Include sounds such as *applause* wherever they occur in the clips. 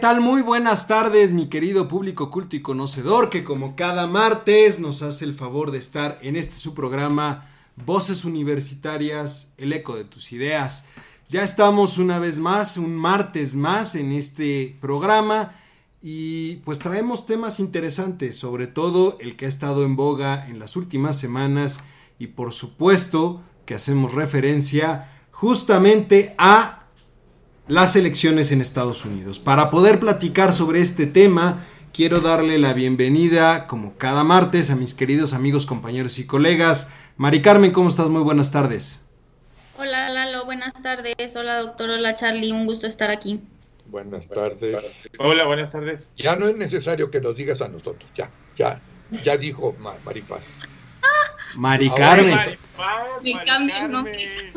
Tal? Muy buenas tardes, mi querido público culto y conocedor, que como cada martes nos hace el favor de estar en este su programa Voces Universitarias, el eco de tus ideas. Ya estamos una vez más, un martes más en este programa y pues traemos temas interesantes, sobre todo el que ha estado en boga en las últimas semanas y por supuesto que hacemos referencia justamente a las elecciones en Estados Unidos. Para poder platicar sobre este tema, quiero darle la bienvenida, como cada martes, a mis queridos amigos, compañeros y colegas. Mari Carmen, ¿cómo estás? Muy buenas tardes. Hola Lalo, buenas tardes. Hola doctor, hola Charlie, un gusto estar aquí. Buenas tardes. Hola, buenas tardes. Ya no es necesario que nos digas a nosotros, ya, ya, ya dijo Maripaz. Mari Carmen. Me cambio el nombre.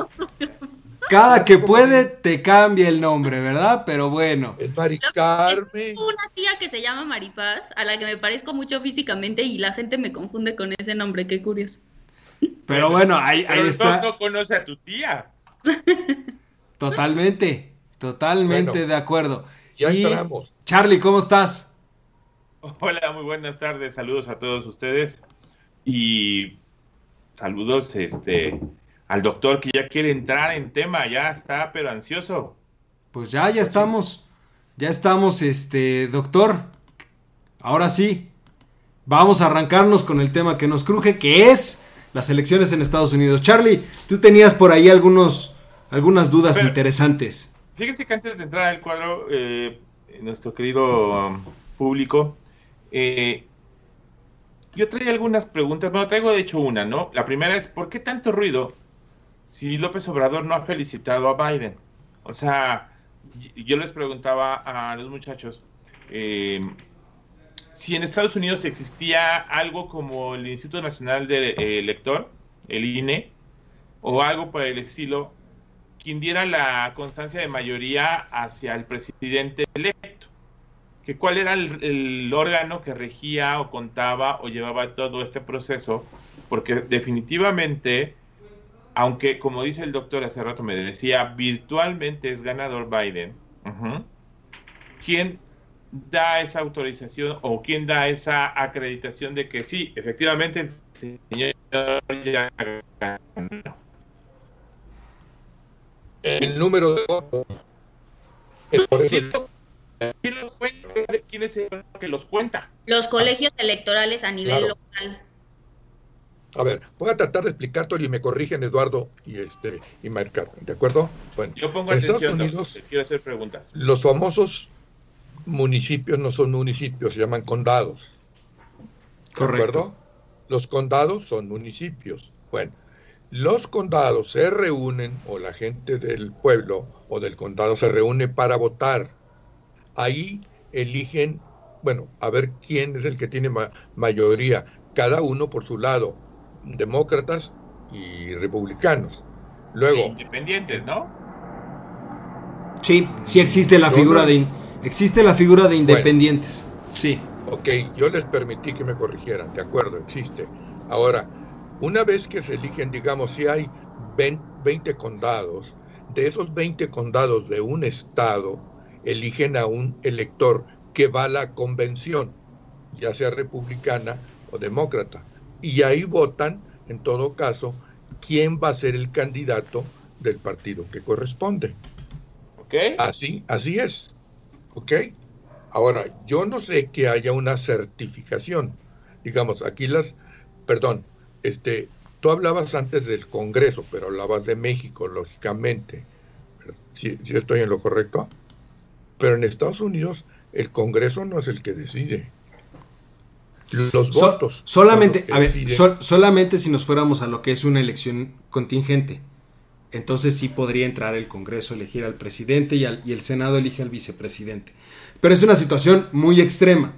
Cada que puede te cambia el nombre, ¿verdad? Pero bueno. Es Mari Carmen. Tengo una tía que se llama Maripaz, a la que me parezco mucho físicamente y la gente me confunde con ese nombre, qué curioso. Pero bueno, ahí, ahí Pero está. no conoce a tu tía. *laughs* Totalmente, totalmente Bueno, de acuerdo. Ya Y, entramos. Charlie, ¿cómo estás? Hola, muy buenas tardes. Saludos a todos ustedes. Y saludos este al doctor que ya quiere entrar en tema, ya está pero ansioso. Pues ya, ya estamos. Ya estamos, este, doctor. Ahora sí. Vamos a arrancarnos con el tema que nos cruje, que es las elecciones en Estados Unidos. Charlie, tú tenías por ahí algunos, algunas dudas Pero- interesantes. Fíjense que antes de entrar al cuadro, eh, nuestro querido um, público, eh, yo traía algunas preguntas, bueno, traigo de hecho una, ¿no? La primera es, ¿por qué tanto ruido si López Obrador no ha felicitado a Biden? O sea, yo les preguntaba a los muchachos eh, si en Estados Unidos existía algo como el Instituto Nacional de eh, Elector, el INE, o algo por el estilo, quien diera la constancia de mayoría hacia el presidente electo. Que cuál era el, el órgano que regía o contaba o llevaba todo este proceso, porque definitivamente, aunque como dice el doctor hace rato me decía, virtualmente es ganador Biden, ¿quién da esa autorización o quién da esa acreditación de que sí, efectivamente el señor ya ganó? El número de votos. Eh, ¿Quién los cuenta? ¿Quién es el que los cuenta? Los colegios electorales a nivel Claro. local. A ver, voy a tratar de explicarte y me corrigen Eduardo y este y Mari Carmen, ¿de acuerdo? Bueno, Yo pongo en Estados Unidos quiero hacer preguntas. los famosos municipios no son municipios, se llaman condados. ¿De Correcto. acuerdo? Los condados son municipios. Bueno, los condados se reúnen, o la gente del pueblo o del condado se reúne para votar. Ahí eligen, bueno, a ver quién es el que tiene ma- mayoría, cada uno por su lado, demócratas y republicanos. Luego, Independientes, ¿no? Sí, sí existe la figura no- de existe la figura de independientes. Sí. Ok, yo les permití que me corrigieran, de acuerdo, existe. Ahora, una vez que se eligen, digamos, si hay 20 20 condados, de esos 20 condados de un estado, eligen a un elector que va a la convención, ya sea republicana o demócrata. Y ahí votan, en todo caso, quién va a ser el candidato del partido que corresponde. ¿Ok? Así, así es. ¿Ok? Ahora, yo no sé que haya una certificación. Digamos, aquí las, perdón, este, tú hablabas antes del Congreso, pero hablabas de México, lógicamente. Si estoy en lo correcto. Pero en Estados Unidos, el Congreso no es el que decide. Los votos. solamente, a ver, solamente si nos fuéramos a lo que es una elección contingente. Entonces sí podría entrar el Congreso, elegir al presidente y, al- y el Senado elige al vicepresidente. Pero es una situación muy extrema,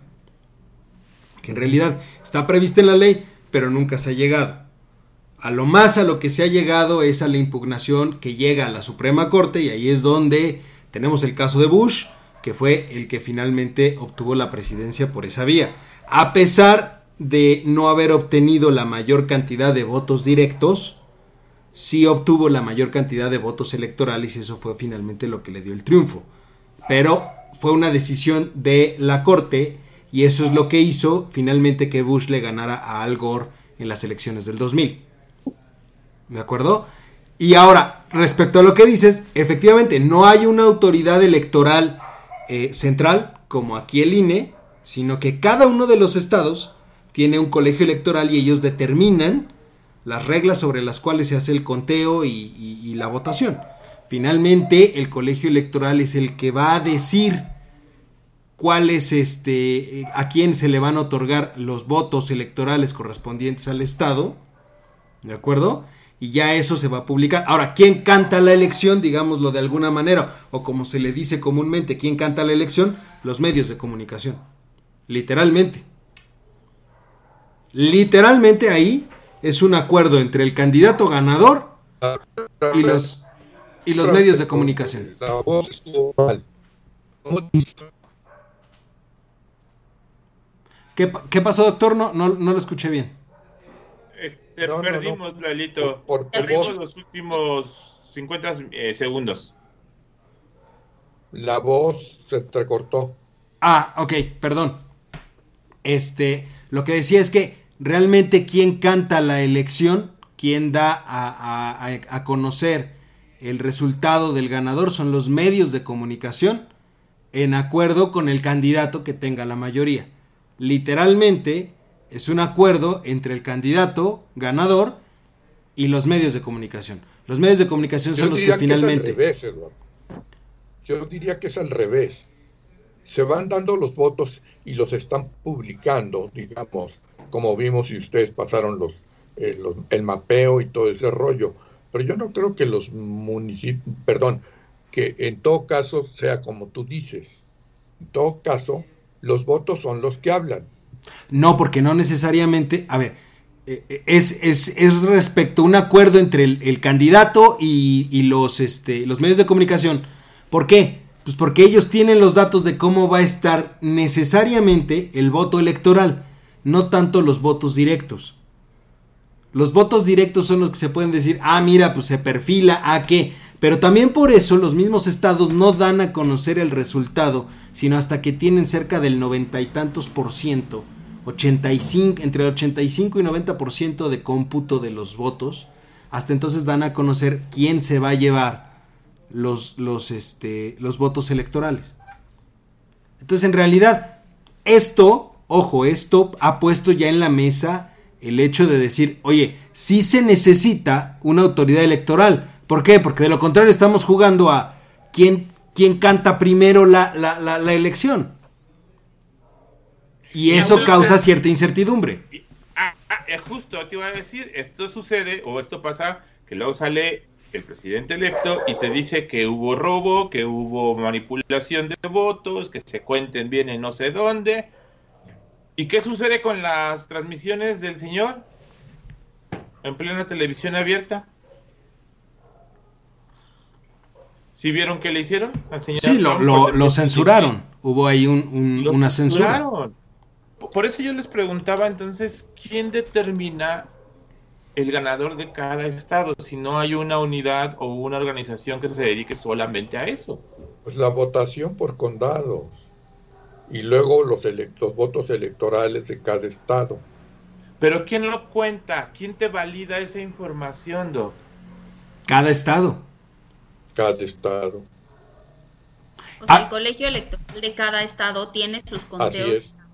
que en realidad está prevista en la ley, pero nunca se ha llegado. a lo más a lo que se ha llegado es a la impugnación que llega a la Suprema Corte y ahí es donde tenemos el caso de Bush, que fue el que finalmente obtuvo la presidencia por esa vía. A pesar de no haber obtenido la mayor cantidad de votos directos, sí obtuvo la mayor cantidad de votos electorales y eso fue finalmente lo que le dio el triunfo. Pero fue una decisión de la Corte y eso es lo que hizo finalmente que Bush le ganara a Al Gore en las elecciones del 2000. ¿De acuerdo? Y ahora, respecto a lo que dices, efectivamente, no hay una autoridad electoral eh, central como aquí el INE, sino que cada uno de los estados tiene un colegio electoral y ellos determinan las reglas sobre las cuales se hace el conteo y la votación. Finalmente, el colegio electoral es el que va a decir cuál es este, a quién se le van a otorgar los votos electorales correspondientes al Estado, ¿de acuerdo? Y ya eso se va a publicar. Ahora, ¿quién canta la elección? Digámoslo de alguna manera, o como se le dice comúnmente, ¿quién canta la elección? Los medios de comunicación. Literalmente. Literalmente ahí es un acuerdo entre el candidato ganador y los, y los medios de comunicación. ¿Qué, pasó, doctor? No, no, lo escuché bien. Este, perdimos, Lalito. perdimos los últimos 50 eh, segundos. La voz se entrecortó. Ah, ok, perdón. Este, lo que decía es que realmente quien canta la elección, quien da a, a, a conocer el resultado del ganador son los medios de comunicación en acuerdo con el candidato que tenga la mayoría literalmente es un acuerdo entre el candidato ganador y los medios de comunicación. Los medios de comunicación son los que finalmente... revés, Yo diría que es al revés. Se van dando los votos y los están publicando, digamos, como vimos y ustedes pasaron los, eh, los, el mapeo y todo ese rollo. Pero yo no creo que los municipios, perdón, que en todo caso sea como tú dices. En todo caso, los votos son los que hablan. No, porque no necesariamente, a ver, eh, eh, es, es, respecto a un acuerdo entre el, candidato y, los, este, los medios de comunicación. ¿Por qué? Pues porque ellos tienen los datos de cómo va a estar necesariamente el voto electoral, no tanto los votos directos. Los votos directos son los que se pueden decir, ah, mira, pues se perfila a qué. Pero también por eso los mismos estados no dan a conocer el resultado, sino hasta que tienen cerca del noventa y tantos por ciento, 85, entre el 85 y 90 por ciento de cómputo de los votos. Hasta entonces dan a conocer quién se va a llevar los, los, este, los votos electorales. Entonces, en realidad, esto, ojo, esto ha puesto ya en la mesa el hecho de decir, oye, sí se necesita una autoridad electoral ¿Por qué? Porque de lo contrario estamos jugando a quién, quién canta primero la, elección. Y eso causa cierta incertidumbre. Ah, ah, eh, justo te iba a decir, esto sucede o esto pasa que luego sale el presidente electo y te dice que hubo robo, que hubo manipulación de votos, que se cuenten bien en no sé dónde. ¿Y qué sucede con las transmisiones del señor en plena televisión abierta? ¿Sí vieron qué le hicieron? sí, lo, censuraron. Hubo ahí una censura. Por eso yo les preguntaba entonces, ¿quién determina el ganador de cada estado si no hay una unidad o una organización que se dedique solamente a eso? Pues la votación por condados y luego los, los votos electorales de cada estado. Pero ¿quién lo cuenta? ¿Quién te valida esa información, Doc? Cada estado cada estado. O sea, el colegio electoral de cada estado tiene sus conteos y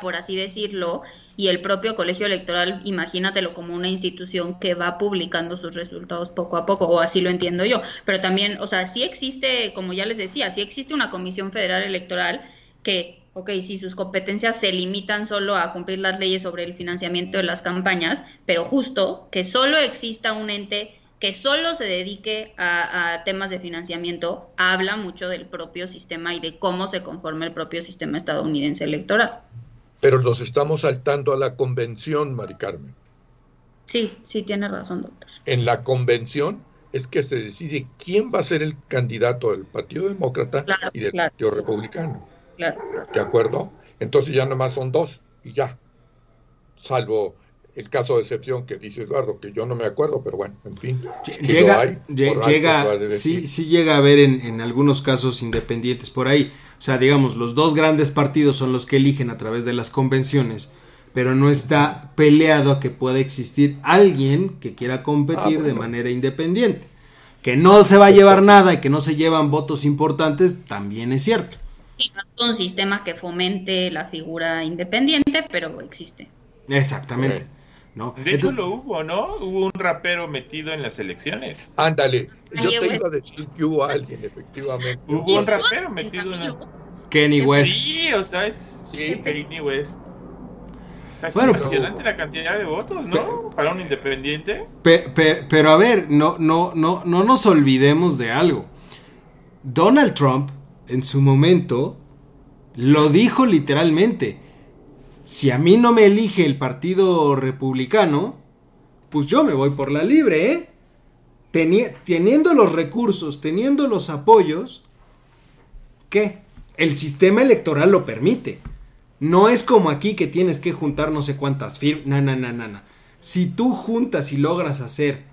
por así decirlo, y el propio colegio electoral, imagínatelo como una institución que va publicando sus resultados poco a poco, o así lo entiendo yo. Pero también, o sea, sí existe, como ya les decía, sí existe una comisión federal electoral que, ok, si sus competencias se limitan solo a cumplir las leyes sobre el financiamiento de las campañas, pero justo que solo exista un ente que solo se dedique a, temas de financiamiento habla mucho del propio sistema y de cómo se conforma el propio sistema estadounidense electoral. Pero nos estamos saltando a la convención, Mari Carmen. Sí, sí, tiene razón, doctor. En la convención es que se decide quién va a ser el candidato del Partido Demócrata y del Partido Republicano. Claro. ¿De acuerdo? Entonces ya nomás son dos y ya. Salvo el caso de excepción que dice Eduardo, que yo no me acuerdo, pero bueno, en fin. Llega, llega sí, sí llega a haber en, en, algunos casos independientes por ahí. O sea, digamos, los dos grandes partidos son los que eligen a través de las convenciones, pero no está peleado a que pueda existir alguien que quiera competir ah, de manera independiente. Que no se va a llevar nada y que no se llevan votos importantes, también es cierto. Y no es un sistema que fomente la figura independiente, pero existe. Exactamente. De hecho lo hubo, ¿no? Hubo un rapero metido en las elecciones. Ándale, yo te iba a decir que hubo alguien, efectivamente. Hubo un rapero metido en la... Kenny West. Sí, o sea, es sí. Kenny West. Es bueno, impresionante la cantidad de votos, ¿no? Para un independiente. pero a ver, no, no, no, no nos olvidemos de algo. Donald Trump, en su momento, lo dijo literalmente si a mí no me elige el Partido Republicano, pues yo me voy por la libre, ¿eh? teniendo los recursos, teniendo los apoyos, ¿qué? El sistema electoral lo permite. No es como aquí que tienes que juntar no sé cuántas firmas. No, no, no, no, Si tú juntas y logras hacer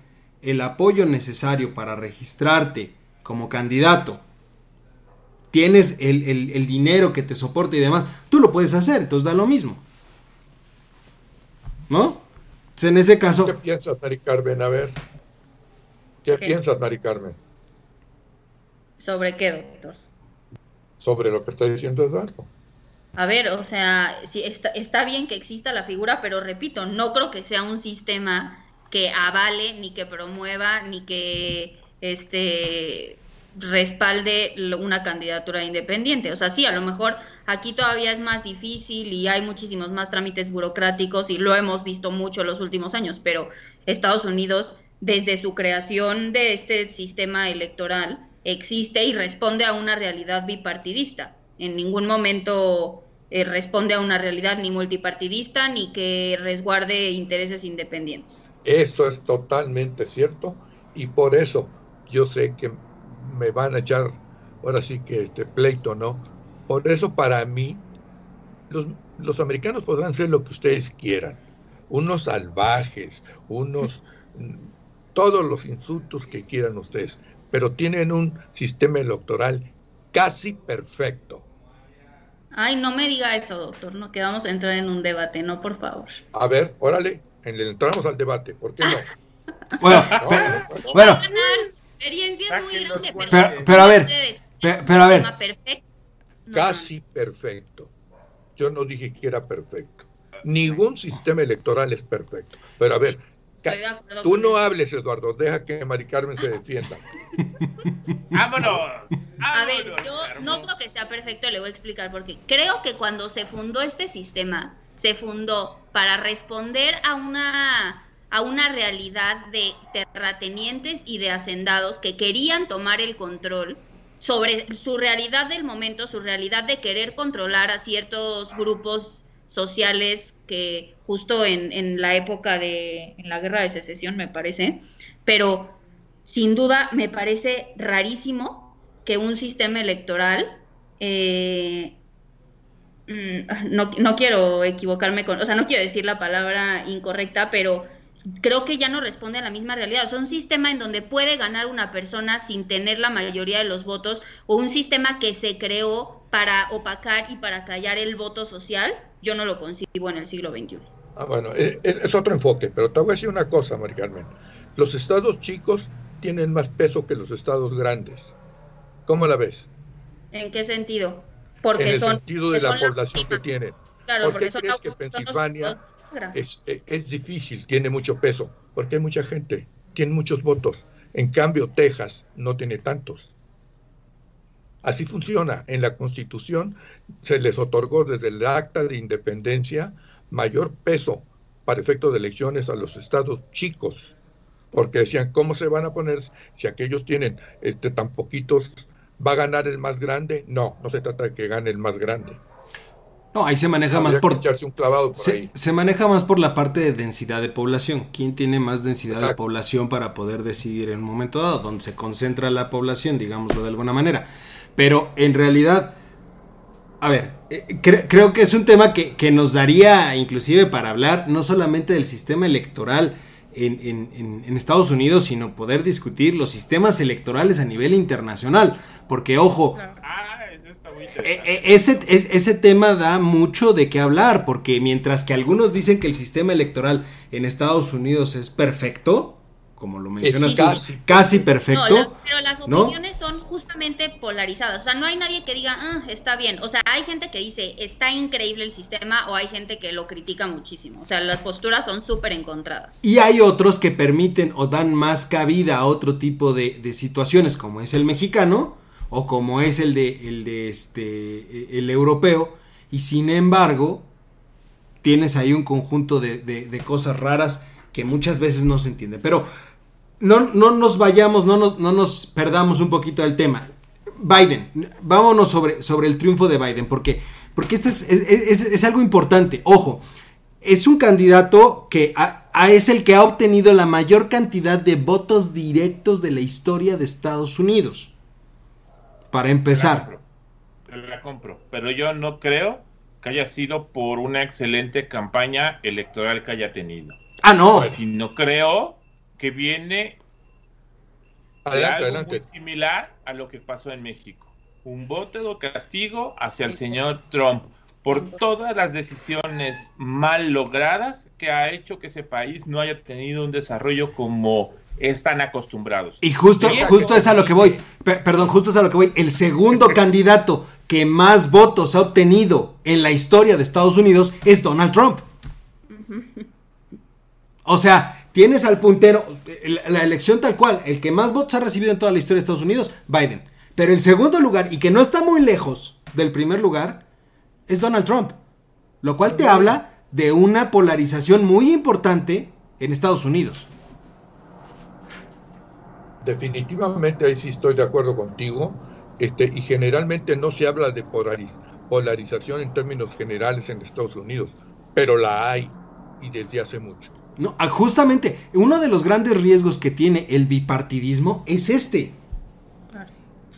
el apoyo necesario para registrarte como candidato, tienes el, el dinero que te soporte y demás, tú lo puedes hacer, entonces da lo mismo. ¿No? en ese caso. ¿Qué piensas, Mari Carmen? A ver. ¿Qué, piensas, Mari Carmen? ¿Sobre qué, doctor? Sobre lo que está diciendo Eduardo. A ver, o sea, sí, está, está bien que exista la figura, pero repito, no creo que sea un sistema que avale, ni que promueva, ni que este respalde una candidatura independiente. O sea, sí, a lo mejor aquí todavía es más difícil y hay muchísimos más trámites burocráticos y lo hemos visto mucho en los últimos años, pero Estados Unidos, desde su creación de este sistema electoral, existe y responde a una realidad bipartidista. En ningún momento eh, responde a una realidad ni multipartidista ni que resguarde intereses independientes. Eso es totalmente cierto y por eso yo sé que me van a echar ahora sí que este pleito, ¿no? Por eso para mí los, los americanos podrán ser lo que ustedes quieran, unos salvajes, unos *laughs* todos los insultos que quieran ustedes, pero tienen un sistema electoral casi perfecto. Ay, no me diga eso, doctor, no que vamos a entrar en un debate, no, por favor. A ver, órale, entramos al debate, ¿por qué no? *laughs* bueno, *laughs* bueno, experiencia muy grande, pero, pero, a ver, pero, a ver. Casi perfecto. Yo no dije que era perfecto. Ningún sistema electoral es perfecto. Pero a ver, tú no hables, Eduardo. Deja que Mari Carmen se defienda. *laughs* ¡Vámonos! A ver, yo no creo que sea perfecto, le voy a explicar por qué. Creo que cuando se fundó este sistema, se fundó para responder a una a una realidad de terratenientes y de hacendados que querían tomar el control sobre su realidad del momento, su realidad de querer controlar a ciertos grupos sociales que justo en, la época de en la guerra de secesión me parece, pero sin duda me parece rarísimo que un sistema electoral eh, mm, no, no, quiero equivocarme con, o sea, no quiero decir la palabra incorrecta, pero creo que ya no responde a la misma realidad. O sea, un sistema en donde puede ganar una persona sin tener la mayoría de los votos, o un sistema que se creó para opacar y para callar el voto social, yo no lo concibo en el siglo XXI. Ah, bueno, es, es otro enfoque, pero te voy a decir una cosa, María Carmen. Los estados chicos tienen más peso que los estados grandes. ¿Cómo la ves? ¿En qué sentido? Porque en el sentido de la población que tienen. Claro, ¿Por qué crees que Pensilvania es, difícil, tiene mucho peso, porque hay mucha gente, tiene muchos votos. En cambio, Texas no tiene tantos. Así funciona. En la Constitución se les otorgó desde el acta de independencia mayor peso para efecto de elecciones a los estados chicos, porque decían, ¿cómo se van a poner si aquellos tienen este, tan poquitos? ¿Va a ganar el más grande? No, no se trata de que gane el más grande. No, ahí se maneja más por. un clavado se, se, maneja más por la parte de densidad de población. ¿Quién tiene más densidad de población para poder decidir en un momento dado? Donde se concentra la población, digámoslo de alguna manera. Pero en realidad, a ver, eh, creo que es un tema que, que, nos daría inclusive para hablar no solamente del sistema electoral en, en, en Estados Unidos, sino poder discutir los sistemas electorales a nivel internacional. Porque, ojo, eh, ese, ese tema da mucho de qué hablar, porque mientras que algunos dicen que el sistema electoral en Estados Unidos es perfecto, como lo mencionas casi, perfecto. pero las opiniones son justamente polarizadas. O sea, no hay nadie que diga, ah, está bien. O sea, hay gente que dice, está increíble el sistema, o hay gente que lo critica muchísimo. O sea, las posturas son súper encontradas. Y hay otros que permiten o dan más cabida a otro tipo de, de situaciones, como es el mexicano, o como es el de, el de este, el europeo, y sin embargo, tienes ahí un conjunto de, cosas raras que muchas veces no se entienden. Pero no, no nos vayamos, no nos, no nos perdamos un poquito del tema. Biden, vámonos sobre, sobre el triunfo de Biden, porque, porque este es, algo importante. Ojo, es un candidato que es el que ha obtenido la mayor cantidad de votos directos de la historia de Estados Unidos para empezar. La compro, pero yo no creo que haya sido por una excelente campaña electoral que haya tenido. Ah, no. no creo que viene adelante, muy similar a lo que pasó en México. Un voto de castigo hacia el señor Trump por todas las decisiones mal logradas que ha hecho que ese país no haya tenido un desarrollo como están acostumbrados. Y justo, justo es a lo que voy, perdón, justo es a lo que voy. El segundo *laughs* candidato que más votos ha obtenido en la historia de Estados Unidos es Donald Trump. O sea, tienes al puntero, la elección tal cual, el que más votos ha recibido en toda la historia de Estados Unidos, Biden. Pero el segundo lugar, y que no está muy lejos del primer lugar, es Donald Trump. Lo cual te habla de una polarización muy importante en Estados Unidos. Definitivamente ahí sí estoy de acuerdo contigo. Este, y generalmente no se habla de polarización en términos generales en Estados Unidos, pero la hay y desde hace mucho. No, ah, justamente, uno de los grandes riesgos que tiene el bipartidismo es este.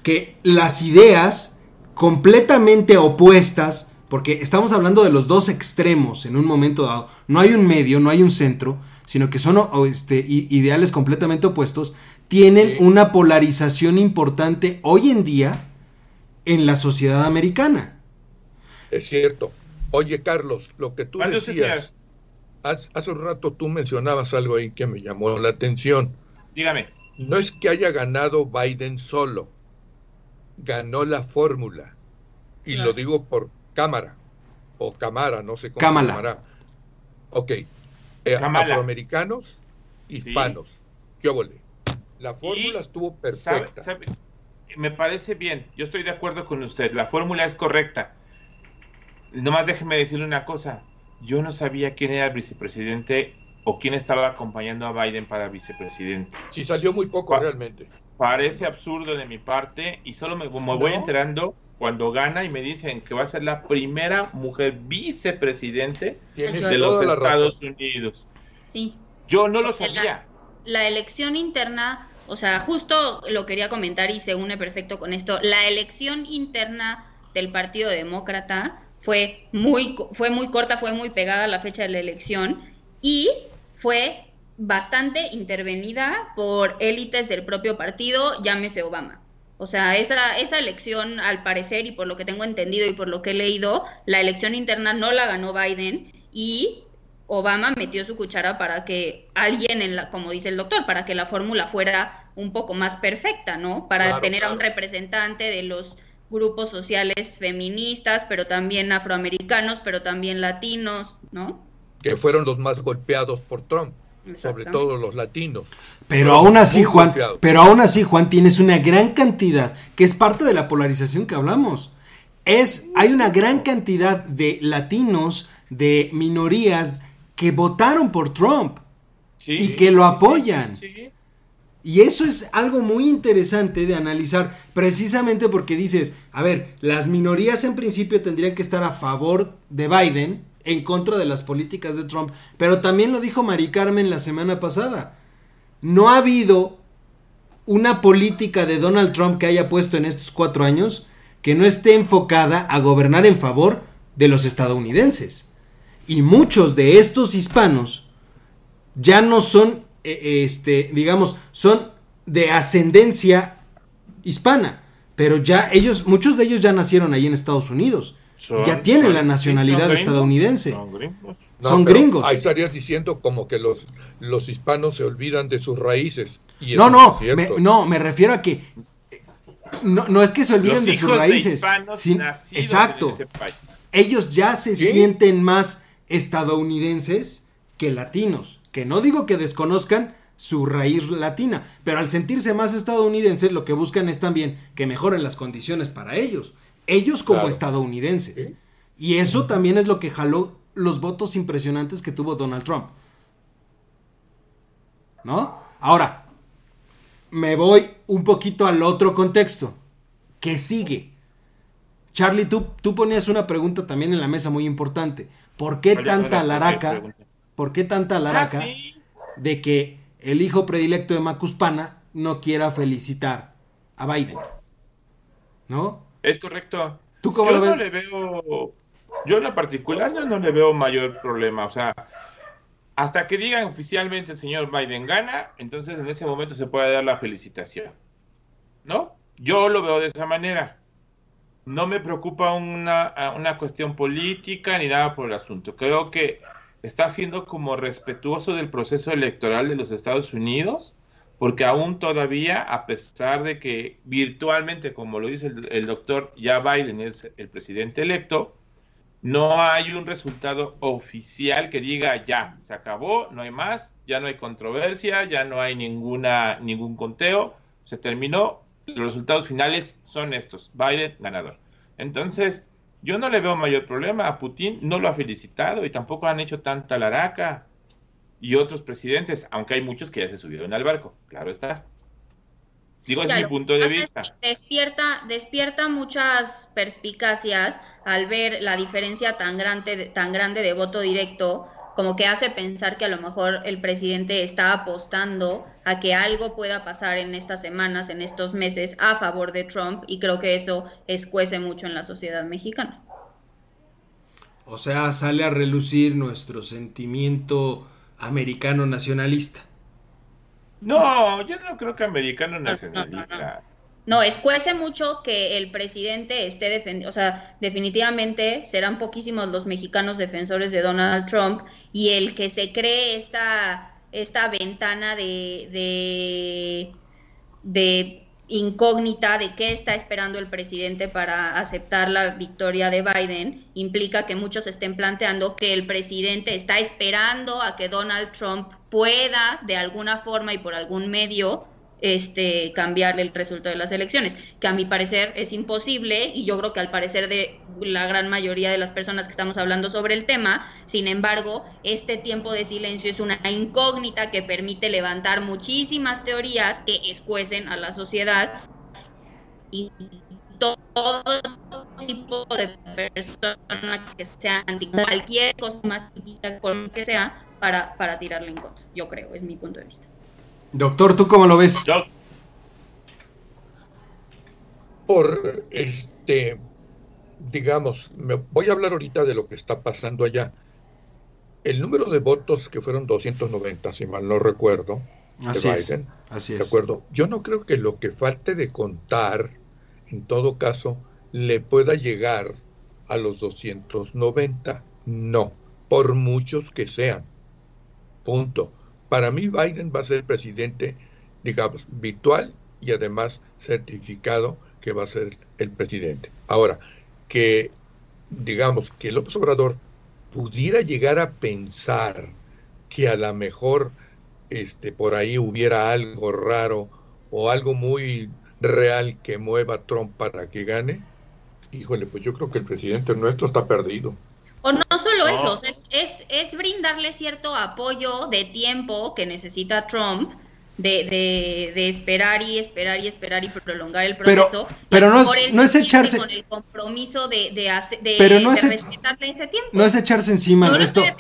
Que las ideas completamente opuestas, porque estamos hablando de los dos extremos en un momento dado, no hay un medio, no hay un centro, sino que son este, ideales completamente opuestos, tienen una polarización importante hoy en día en la sociedad americana. Es cierto. Oye, Carlos, lo que tú decías, hace, un rato tú mencionabas algo ahí que me llamó la atención. Dígame. No es que haya ganado Biden solo, ganó la fórmula. Y lo digo por cámara, o cámara, no sé cómo cámara. Ok. Eh, afroamericanos, hispanos. ¿Qué óvole? La fórmula estuvo perfecta. me parece bien, yo estoy de acuerdo con usted, la fórmula es correcta. Nomás déjeme decirle una cosa, yo no sabía quién era el vicepresidente o quién estaba acompañando a Biden para vicepresidente. Sí, salió muy poco realmente. Parece absurdo de mi parte y solo me, voy enterando cuando gana y me dicen que va a ser la primera mujer vicepresidente de los Estados Unidos. Sí. Yo no lo sabía la elección interna, o sea, justo lo quería comentar y se une perfecto con esto, la elección interna del Partido Demócrata fue muy, fue muy corta, fue muy pegada a la fecha de la elección y fue bastante intervenida por élites del propio partido, llámese Obama. O sea, esa, esa elección, al parecer, y por lo que tengo entendido y por lo que he leído, la elección interna no la ganó Biden y Obama metió su cuchara para que alguien, en la, como dice el doctor, para que la fórmula fuera un poco más perfecta, ¿no? Para tener a un representante de los grupos sociales feministas, pero también afroamericanos, pero también latinos, ¿no? Que fueron los más golpeados por Trump, sobre todo los latinos. Pero aún así, Juan, pero aún así, Juan, tienes una gran cantidad, que es parte de la polarización que hablamos. Es, hay una gran cantidad de latinos, de minorías, que votaron por Trump y que lo apoyan. Y eso es algo muy interesante de analizar, precisamente porque dices, a ver, las minorías en principio tendrían que estar a favor de Biden, en contra de las políticas de Trump, pero también lo dijo Mari Carmen la semana pasada. No ha habido una política de Donald Trump que haya puesto en estos cuatro años que no esté enfocada a gobernar en favor de los estadounidenses. Y muchos de estos hispanos ya no son eh, este, digamos, son de ascendencia hispana, pero ya ellos, muchos de ellos ya nacieron ahí en Estados Unidos. ya tienen la nacionalidad estadounidense. Son gringos. ahí estarías diciendo como que los, los hispanos se olvidan de sus raíces. no, no, me, no, me refiero a que no, es que se olviden de sus raíces. exacto. Ellos ya se sienten más estadounidenses que latinos. Que no digo que desconozcan su raíz latina, pero al sentirse más estadounidenses lo que buscan es también que mejoren las condiciones para ellos, ellos como estadounidenses. Y eso también es lo que jaló los votos impresionantes que tuvo Donald Trump. ¿No? Ahora, me voy un poquito al otro contexto. ¿Qué sigue? Charlie, tú, tú ponías una pregunta también en la mesa muy importante. ¿Por qué tanta laraca? ¿Por qué tanta laraca ah, de que el hijo predilecto de Macuspana no quiera felicitar a Biden? ¿No? Es correcto. ¿Tú cómo lo ves? No le veo, yo en lo particular no le veo mayor problema. O sea, hasta que digan oficialmente el señor Biden gana, entonces en ese momento se puede dar la felicitación. ¿No? Yo lo veo de esa manera. No me preocupa una, una cuestión política ni nada por el asunto. Creo que está siendo como respetuoso del proceso electoral de los Estados Unidos, porque aún todavía, a pesar de que virtualmente, como lo dice el, doctor, ya Biden es el presidente electo, no hay un resultado oficial que diga ya, se acabó, no hay más, ya no hay controversia, ya no hay ninguna, ningún conteo, se terminó, los resultados finales son estos, Biden ganador. Entonces, yo no le veo mayor problema. A Putin no lo ha felicitado y tampoco han hecho tanta laraca. Y otros presidentes, aunque hay muchos que ya se subieron al barco, claro está. Digo, es mi punto de vista. despierta, despierta muchas perspicacias al ver la diferencia tan grande, tan grande de voto directo como que hace pensar que a lo mejor el presidente está apostando a que algo pueda pasar en estas semanas, en estos meses, a favor de Trump, y creo que eso escuece mucho en la sociedad mexicana. O sea, sale a relucir nuestro sentimiento americano nacionalista. No, yo no creo que americano nacionalista. No, escuece mucho que el presidente esté defendiendo, o sea, definitivamente serán poquísimos los mexicanos defensores de Donald Trump y el que se cree esta, esta ventana de, de, de incógnita de qué está esperando el presidente para aceptar la victoria de Biden implica que muchos estén planteando que el presidente está esperando a que Donald Trump pueda de alguna forma y por algún medio este, cambiar el resultado de las elecciones, que a mi parecer es imposible y yo creo que al parecer de la gran mayoría de las personas que estamos hablando sobre el tema, sin embargo, este tiempo de silencio es una incógnita que permite levantar muchísimas teorías que escuecen a la sociedad y todo tipo de persona que sea anti cualquier cosa más que sea para, para tirarle en contra, yo creo, es mi punto de vista. Doctor, ¿tú cómo lo ves? Por este, digamos, me voy a hablar ahorita de lo que está pasando allá. El número de votos que fueron 290, si mal no recuerdo, así de Biden, así ¿de acuerdo? Yo no creo que lo que falte de contar, en todo caso, le pueda llegar a los 290. No, por muchos que sean. Punto. Para mí Biden va a ser presidente, digamos, virtual y además certificado que va a ser el presidente. Ahora, que digamos que López Obrador pudiera llegar a pensar que a lo mejor este, por ahí hubiera algo raro o algo muy real que mueva a Trump para que gane, híjole, pues yo creo que el presidente nuestro está perdido. O no solo eso, es, es, brindarle cierto apoyo de tiempo que necesita Trump de, de, esperar y esperar y esperar y prolongar el proceso. Pero, no, es, no es echarse. Con el compromiso de, de, pero no es ese tiempo. No es echarse encima al resto. ¿eh?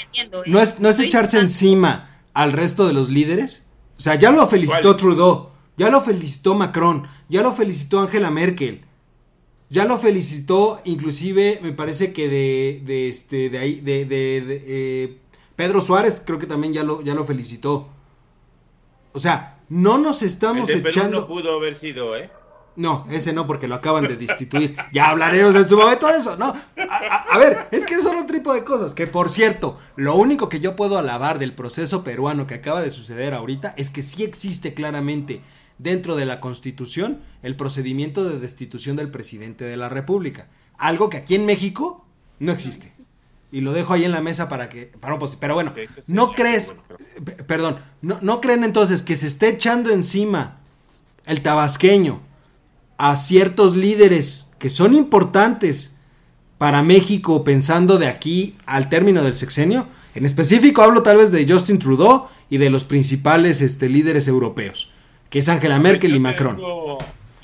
No es, no es echarse encima al resto de los líderes. O sea, ya lo felicitó Trudeau, ya lo felicitó Macron, ya lo felicitó Angela Merkel. Ya lo felicitó, inclusive, me parece que de, de este, de ahí, de, de, eh, Pedro Suárez, creo que también ya lo, ya lo felicitó. O sea, no nos estamos echando. no pudo haber sido, ¿eh? No, ese no, porque lo acaban de destituir. ya hablaremos en su momento de eso, ¿no? A, ver, es que son otro tipo de cosas. Que por cierto, lo único que yo puedo alabar del proceso peruano que acaba de suceder ahorita es que sí existe claramente dentro de la Constitución el procedimiento de destitución del presidente de la República. Algo que aquí en México no existe. Y lo dejo ahí en la mesa para que... Para, pues, pero bueno, ¿no crees... Perdón, no, ¿no creen entonces que se esté echando encima el tabasqueño a ciertos líderes que son importantes para México pensando de aquí al término del sexenio? En específico hablo tal vez de Justin Trudeau y de los principales este, líderes europeos que es Angela Merkel y Macron.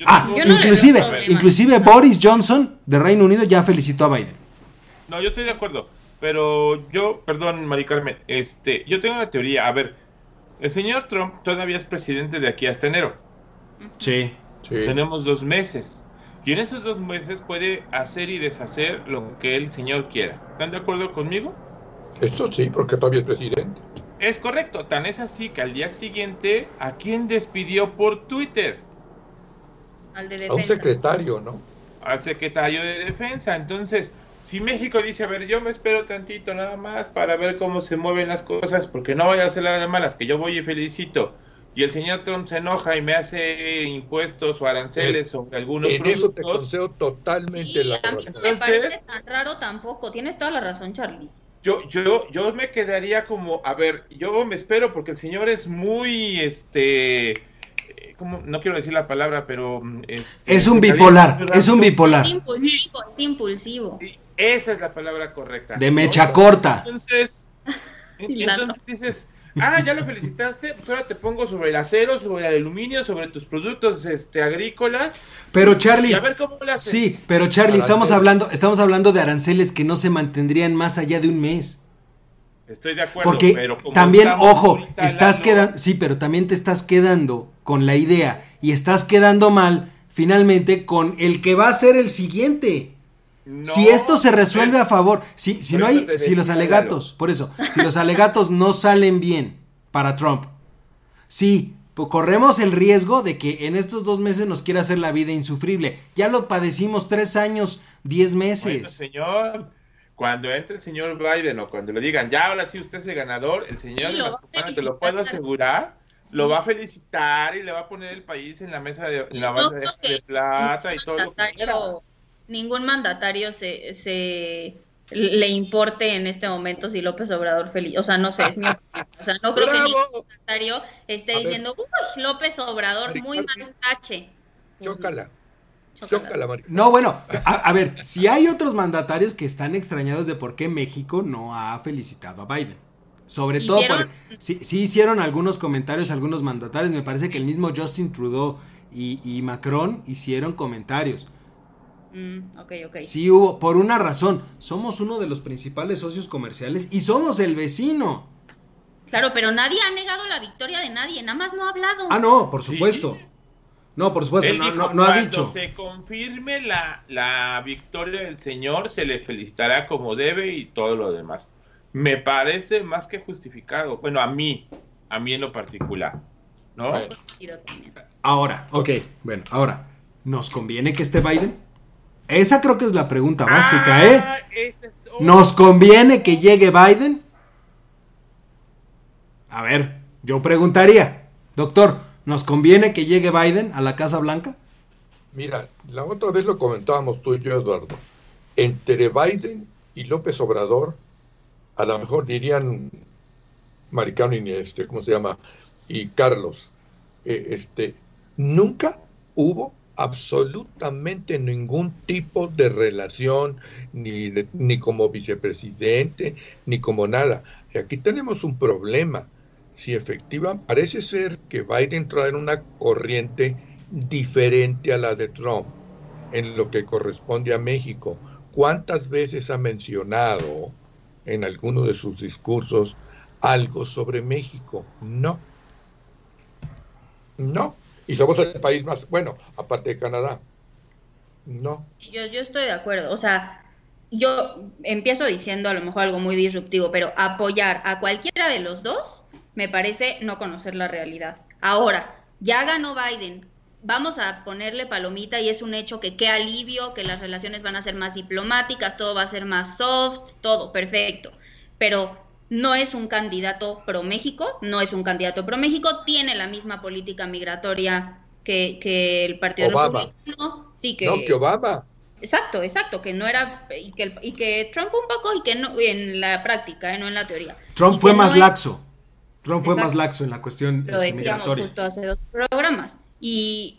ah, inclusive, inclusive Boris Johnson de Reino Unido ya felicitó a Biden. No, yo estoy de acuerdo, pero yo, perdón, Mari Carmen, este, yo tengo una teoría. A ver, el señor Trump todavía es presidente de aquí hasta enero. Sí. sí. Tenemos dos meses. Y en esos dos meses puede hacer y deshacer lo que el señor quiera. ¿Están de acuerdo conmigo? Eso sí, porque todavía es presidente. Es correcto, tan es así que al día siguiente, ¿a quién despidió por Twitter? Al de defensa. A un secretario, ¿no? Al secretario de defensa. Entonces, si México dice, a ver, yo me espero tantito nada más para ver cómo se mueven las cosas, porque no voy a hacer las de malas, que yo voy y felicito, y el señor Trump se enoja y me hace impuestos o aranceles eh, sobre algunos en eso te concedo totalmente la a mí No me parece tan raro tampoco, tienes toda la razón, Charlie yo, yo, yo me quedaría como, a ver, yo me espero porque el señor es muy, este, eh, como, no quiero decir la palabra, pero... Mm, este, es un bipolar, es un bipolar. Es impulsivo, es impulsivo. Esa es la palabra correcta. De mecha corta. Entonces, *laughs* entonces dices, Ah, ya lo felicitaste, pues ahora te pongo sobre el acero, sobre el aluminio, sobre tus productos este, agrícolas. Pero Charlie, sí, pero Charlie, estamos hablando, estamos hablando de aranceles que no se mantendrían más allá de un mes. Estoy de acuerdo, Porque pero también, ojo, estás quedando, sí, pero también te estás quedando con la idea y estás quedando mal finalmente con el que va a ser el siguiente si esto se resuelve a favor, si, si no hay, si los alegatos, por eso, si los alegatos no salen bien para Trump, sí, corremos el riesgo de que en estos dos meses nos quiera hacer la vida insufrible. Ya lo padecimos tres años, diez meses. señor, cuando entre el señor Biden o cuando le digan, ya ahora sí usted es el ganador, el señor de te lo puedo asegurar, lo va a felicitar y le va a poner el país en la mesa de, la base de, plata y todo lo que ningún mandatario se, se le importe en este momento si López Obrador feliz, o sea, no sé, es mi opinión. O sea, no creo que ningún mandatario esté diciendo, uy, López Obrador, muy mal tache. Chócala. Chócala, No, bueno, a, ver, si hay otros mandatarios que están extrañados de por qué México no ha felicitado a Biden. Sobre todo por... Sí, hicieron algunos comentarios algunos mandatarios. Me parece que el mismo Justin Trudeau y, y Macron hicieron comentarios. Mm, okay, okay. Sí hubo, por una razón, somos uno de los principales socios comerciales y somos el vecino. Claro, pero nadie ha negado la victoria de nadie, nada más no ha hablado. Ah, no, por supuesto. No, por supuesto, no, no, ha dicho. se confirme la, la victoria del señor, se le felicitará como debe y todo lo demás. Me parece más que justificado. Bueno, a mí, a mí en lo particular. ¿No? Ahora, ok, bueno, ahora, ¿nos conviene que esté Biden? Esa creo que es la pregunta básica, ah, ¿eh? ¿Nos conviene que llegue Biden? A ver, yo preguntaría, doctor, ¿nos conviene que llegue Biden a la Casa Blanca? Mira, la otra vez lo comentábamos tú y yo, Eduardo. Entre Biden y López Obrador, a lo mejor dirían Maricano y este, ¿cómo se llama? Y Carlos, eh, este, nunca hubo absolutamente ningún tipo de relación, ni, ni como vicepresidente, ni como nada. Y aquí tenemos un problema. si efectivamente parece ser que Biden trae una corriente diferente a la de Trump en lo que corresponde a México. ¿Cuántas veces ha mencionado en alguno de sus discursos algo sobre México? No. No. Y somos el país más, bueno, aparte de Canadá. No. Yo, yo estoy de acuerdo. O sea, yo empiezo diciendo a lo mejor algo muy disruptivo, pero apoyar a cualquiera de los dos me parece no conocer la realidad. Ahora, ya ganó Biden, vamos a ponerle palomita y es un hecho que qué alivio, que las relaciones van a ser más diplomáticas, todo va a ser más soft, todo perfecto. Pero no es un candidato pro México, no es un candidato pro México, tiene la misma política migratoria que, que el Partido Obama. Sí, que, no, que Obama. Exacto, exacto, que no era, y que, y que Trump un poco, y que no, en la práctica, eh, no en la teoría. Trump fue más laxo. Trump fue más laxo en la cuestión Lo este, decíamos justo hace dos programas. Y,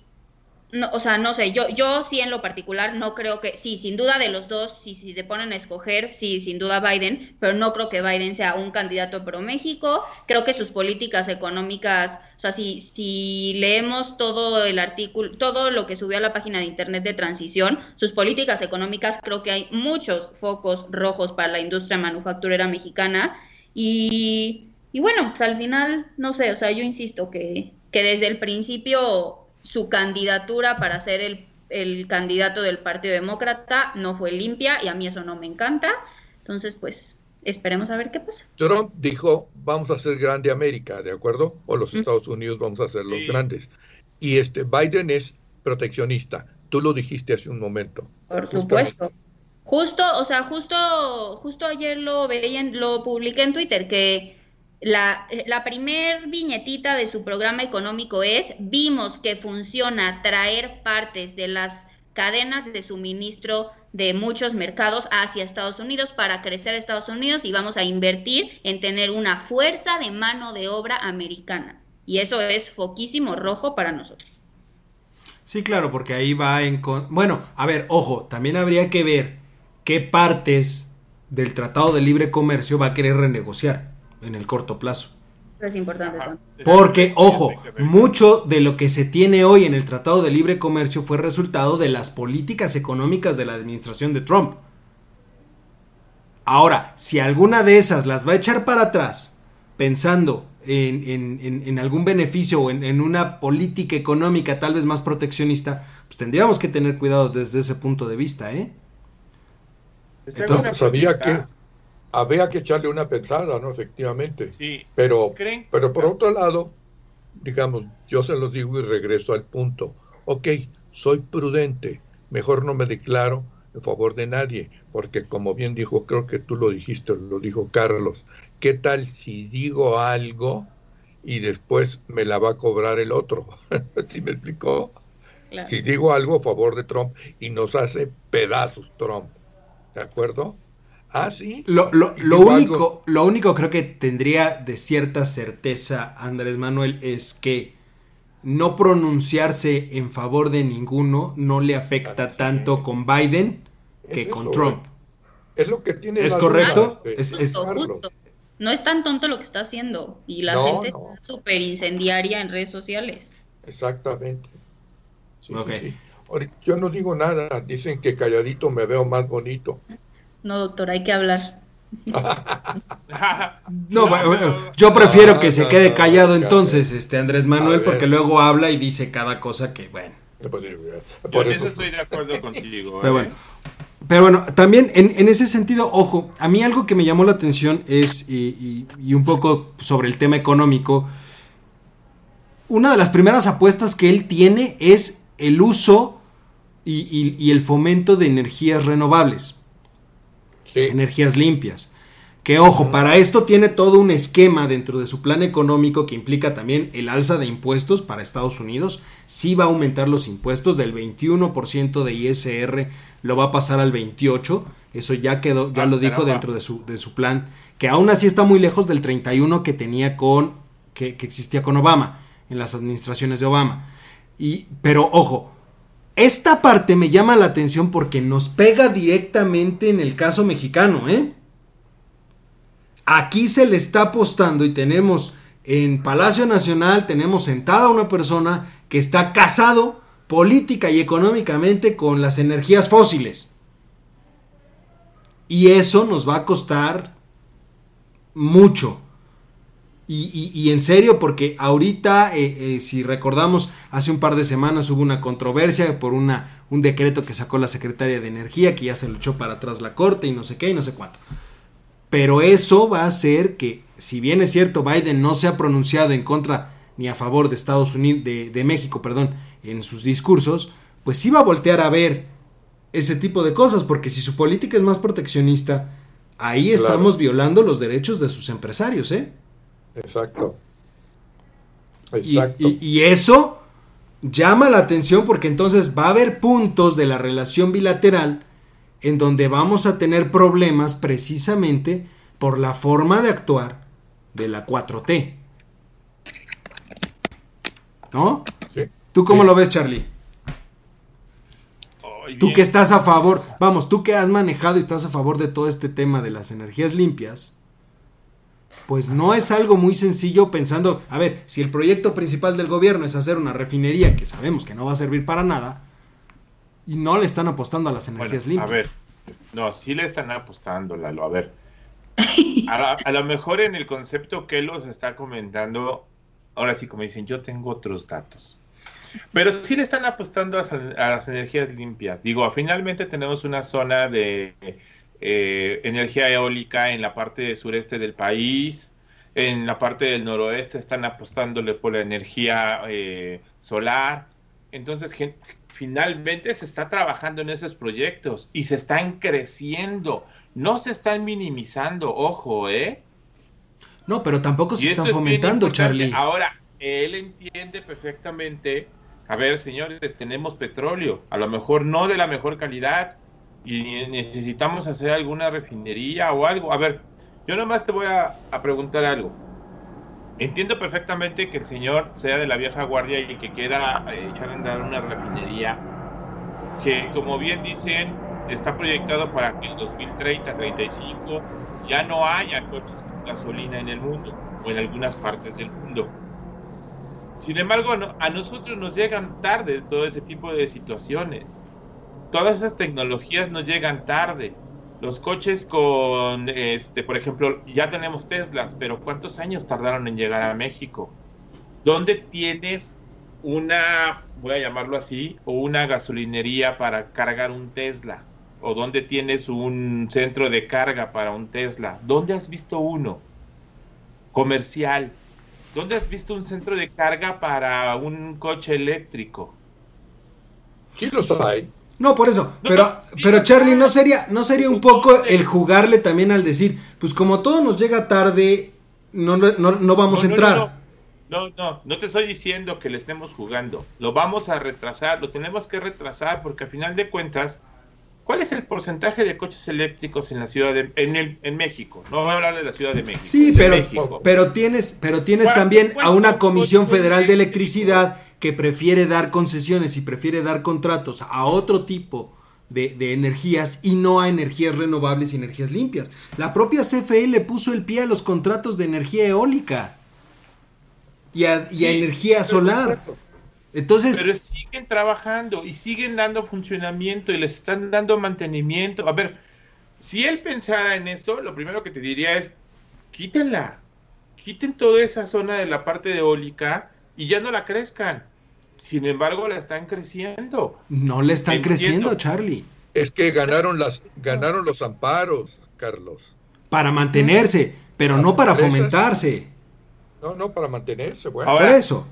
no, o sea, no sé, yo, yo sí en lo particular no creo que, sí, sin duda de los dos, si, si te ponen a escoger, sí, sin duda Biden, pero no creo que Biden sea un candidato pro México. Creo que sus políticas económicas, o sea, si, si leemos todo el artículo, todo lo que subió a la página de internet de transición, sus políticas económicas, creo que hay muchos focos rojos para la industria manufacturera mexicana. Y y bueno, pues al final, no sé, o sea, yo insisto que, que desde el principio su candidatura para ser el, el candidato del Partido Demócrata no fue limpia y a mí eso no me encanta. Entonces, pues esperemos a ver qué pasa. Trump dijo, vamos a hacer grande América, ¿de acuerdo? O los Estados Unidos vamos a ser los grandes. Y este Biden es proteccionista. Tú lo dijiste hace un momento. Por supuesto. Justo, o sea, justo, justo ayer lo veía, lo publiqué en Twitter que la, la primer viñetita de su programa económico es, vimos que funciona traer partes de las cadenas de suministro de muchos mercados hacia Estados Unidos para crecer Estados Unidos y vamos a invertir en tener una fuerza de mano de obra americana. Y eso es foquísimo rojo para nosotros. Sí, claro, porque ahí va en... Bueno, a ver, ojo, también habría que ver qué partes del Tratado de Libre Comercio va a querer renegociar en el corto plazo. Es importante. Porque, ojo, mucho de lo que se tiene hoy en el Tratado de Libre Comercio fue resultado de las políticas económicas de la administración de Trump. Ahora, si alguna de esas las va a echar para atrás, pensando en, algún beneficio o en, una política económica tal vez más proteccionista, pues tendríamos que tener cuidado desde ese punto de vista, ¿eh? Entonces, sabía que había que echarle una pensada, ¿no? Efectivamente. Sí. Pero, pero por otro lado, digamos, yo se los digo y regreso al punto. Ok, soy prudente, mejor no me declaro en favor de nadie, porque como bien dijo, creo que tú lo dijiste, lo dijo Carlos, ¿qué tal si digo algo y después me la va a cobrar el otro? *laughs* ¿Sí me explicó? Si digo algo a favor de Trump y nos hace pedazos Trump, ¿de acuerdo? Ah, sí. Lo, único, lo único creo que tendría de cierta certeza Andrés Manuel es que no pronunciarse en favor de ninguno no le afecta tanto con Biden que con Trump. Es lo que tiene. ¿Es correcto? No es tan tonto lo que está haciendo y la gente es súper incendiaria en redes sociales. Exactamente. Yo no digo nada, dicen que calladito me veo más bonito. No, doctor, hay que hablar. no, bueno, yo prefiero que se quede callado entonces, este Andrés Manuel, porque luego habla y dice cada cosa que, bueno. Por eso estoy de acuerdo contigo. Pero bueno, pero bueno también en, ese sentido, ojo, a mí algo que me llamó la atención es, y, un poco sobre el tema económico, una de las primeras apuestas que él tiene es el uso y el fomento de energías renovables energías limpias. Que ojo, para esto tiene todo un esquema dentro de su plan económico que implica también el alza de impuestos para Estados Unidos. Sí va a aumentar los impuestos del 21% de ISR, lo va a pasar al 28%. Eso ya quedó, ya ah, lo dijo dentro de su, de su plan, que aún así está muy lejos del 31 que tenía con, que, que existía con Obama, en las administraciones de Obama. Y, pero ojo, esta parte me llama la atención porque nos pega directamente en el caso mexicano, ¿eh? Aquí se le está apostando y tenemos en Palacio Nacional tenemos sentada una persona que está casado política y económicamente con las energías fósiles. Y eso nos va a costar mucho. Y, en serio, porque ahorita, eh, eh, si recordamos, hace un par de semanas hubo una controversia por una, un decreto que sacó la secretaria de Energía, que ya se luchó para atrás la corte y no sé qué y no sé cuánto. Pero eso va a hacer que, si bien es cierto, Biden no se ha pronunciado en contra ni a favor de Estados Unidos, de, de México, perdón, en sus discursos, pues sí va a voltear a ver ese tipo de cosas, porque si su política es más proteccionista, ahí estamos violando los derechos de sus empresarios, ¿eh? Exacto. Exacto. Y, eso llama la atención porque entonces va a haber puntos de la relación bilateral en donde vamos a tener problemas precisamente por la forma de actuar de la 4T. ¿No? Sí. ¿Tú cómo lo ves, Charlie? tú que estás a favor, vamos, tú que has manejado y estás a favor de todo este tema de las energías limpias, pues no es algo muy sencillo pensando, a ver, si el proyecto principal del gobierno es hacer una refinería que sabemos que no va a servir para nada, y no le están apostando a las energías limpias. A ver, no, sí le están apostando, Lalo, a ver. A, lo mejor en el concepto que los está comentando, ahora sí, como dicen, yo tengo otros datos. Pero sí le están apostando a, las energías limpias. Digo, finalmente tenemos una zona de eh, energía eólica en la parte sureste del país. En la parte del noroeste están apostándole por la energía eh, solar. Entonces, finalmente se está trabajando en esos proyectos y se están creciendo. No se están minimizando, ojo, ¿eh? No, pero tampoco se están fomentando, Charlie. Ahora, él entiende perfectamente a ver, señores, tenemos petróleo, a lo mejor no de la mejor calidad y necesitamos hacer alguna refinería o algo. A ver, yo nomás te voy a, preguntar algo. Entiendo perfectamente que el señor sea de la vieja guardia y que quiera eh, echar a andar una refinería que, como bien dicen, está proyectado para que en 2030-35 ya no haya coches con gasolina en el mundo o en algunas partes del mundo. Sin embargo, a nosotros nos llegan tarde todo ese tipo de situaciones. Todas esas tecnologías nos llegan tarde. Los coches con, este, por ejemplo, ya tenemos Teslas, pero ¿cuántos años tardaron en llegar a México? ¿Dónde tienes una, voy a llamarlo así, o una gasolinería para cargar un Tesla? ¿O dónde tienes un centro de carga para un Tesla? ¿Dónde has visto uno? Comercial ¿Dónde has visto un centro de carga para un coche eléctrico? Sí los hay. No, por eso. pero, pero Charlie, ¿no sería, ¿no sería un poco el jugarle también al decir, pues como todo nos llega tarde, no, no, vamos a entrar? No, no, no te estoy diciendo que le estemos jugando. Lo vamos a retrasar, lo tenemos que retrasar porque al final de cuentas ¿Cuál es el porcentaje de coches eléctricos en la ciudad de en, el, en México? No voy a hablar de la Ciudad de México. Sí, pero, pero tienes, pero tienes también a una Comisión Federal de Electricidad que prefiere dar concesiones y prefiere dar contratos a otro tipo de, energías y no a energías renovables y energías limpias. La propia CFE le puso el pie a los contratos de energía eólica y a, energía solar. Entonces, pero siguen trabajando y siguen dando funcionamiento y les están dando mantenimiento. A ver, si él pensara en esto, lo primero que te diría es, quítenla, quiten toda esa zona de la parte de eólica y ya no la crezcan. Sin embargo, la están creciendo. No le están creciendo, Charlie. Es que ganaron las ganaron los amparos, Carlos. Para mantenerse, pero no para fomentarse. No, no, para mantenerse, bueno. Por eso.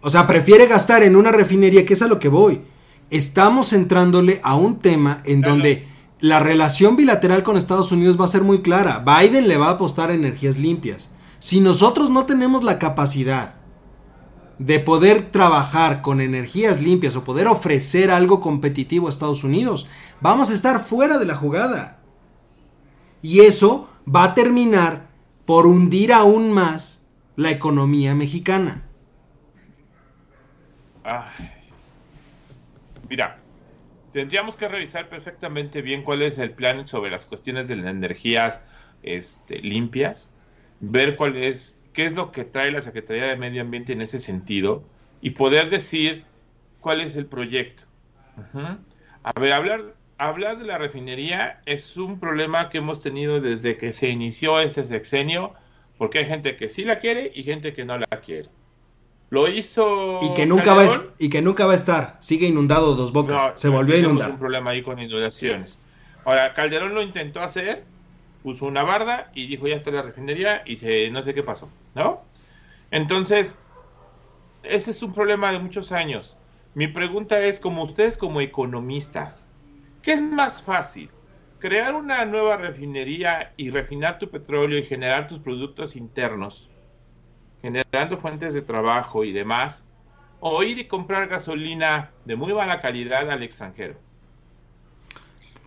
O sea, prefiere gastar en una refinería, que es a lo que voy. Estamos entrándole a un tema en donde la relación bilateral con Estados Unidos va a ser muy clara. Biden le va a apostar a energías limpias. Si nosotros no tenemos la capacidad de poder trabajar con energías limpias o poder ofrecer algo competitivo a Estados Unidos, vamos a estar fuera de la jugada. Y eso va a terminar por hundir aún más la economía mexicana. Mira, tendríamos que revisar perfectamente bien cuál es el plan sobre las cuestiones de las energías este, limpias, ver cuál es, qué es lo que trae la Secretaría de Medio Ambiente en ese sentido y poder decir cuál es el proyecto. A ver, hablar, hablar de la refinería es un problema que hemos tenido desde que se inició este sexenio, porque hay gente que sí la quiere y gente que no la quiere. Lo hizo. Y que nunca, va a, y que nunca va a estar. Sigue inundado dos bocas. se volvió a inundar. un problema ahí con inundaciones. Ahora, Calderón lo intentó hacer, puso una barda y dijo ya está la refinería y se, no sé qué pasó, ¿no? Entonces, ese es un problema de muchos años. Mi pregunta es, como ustedes como economistas, ¿qué es más fácil? ¿Crear una nueva refinería y refinar tu petróleo y generar tus productos internos, generando fuentes de trabajo y demás? ¿O ir y comprar gasolina de muy mala calidad al extranjero?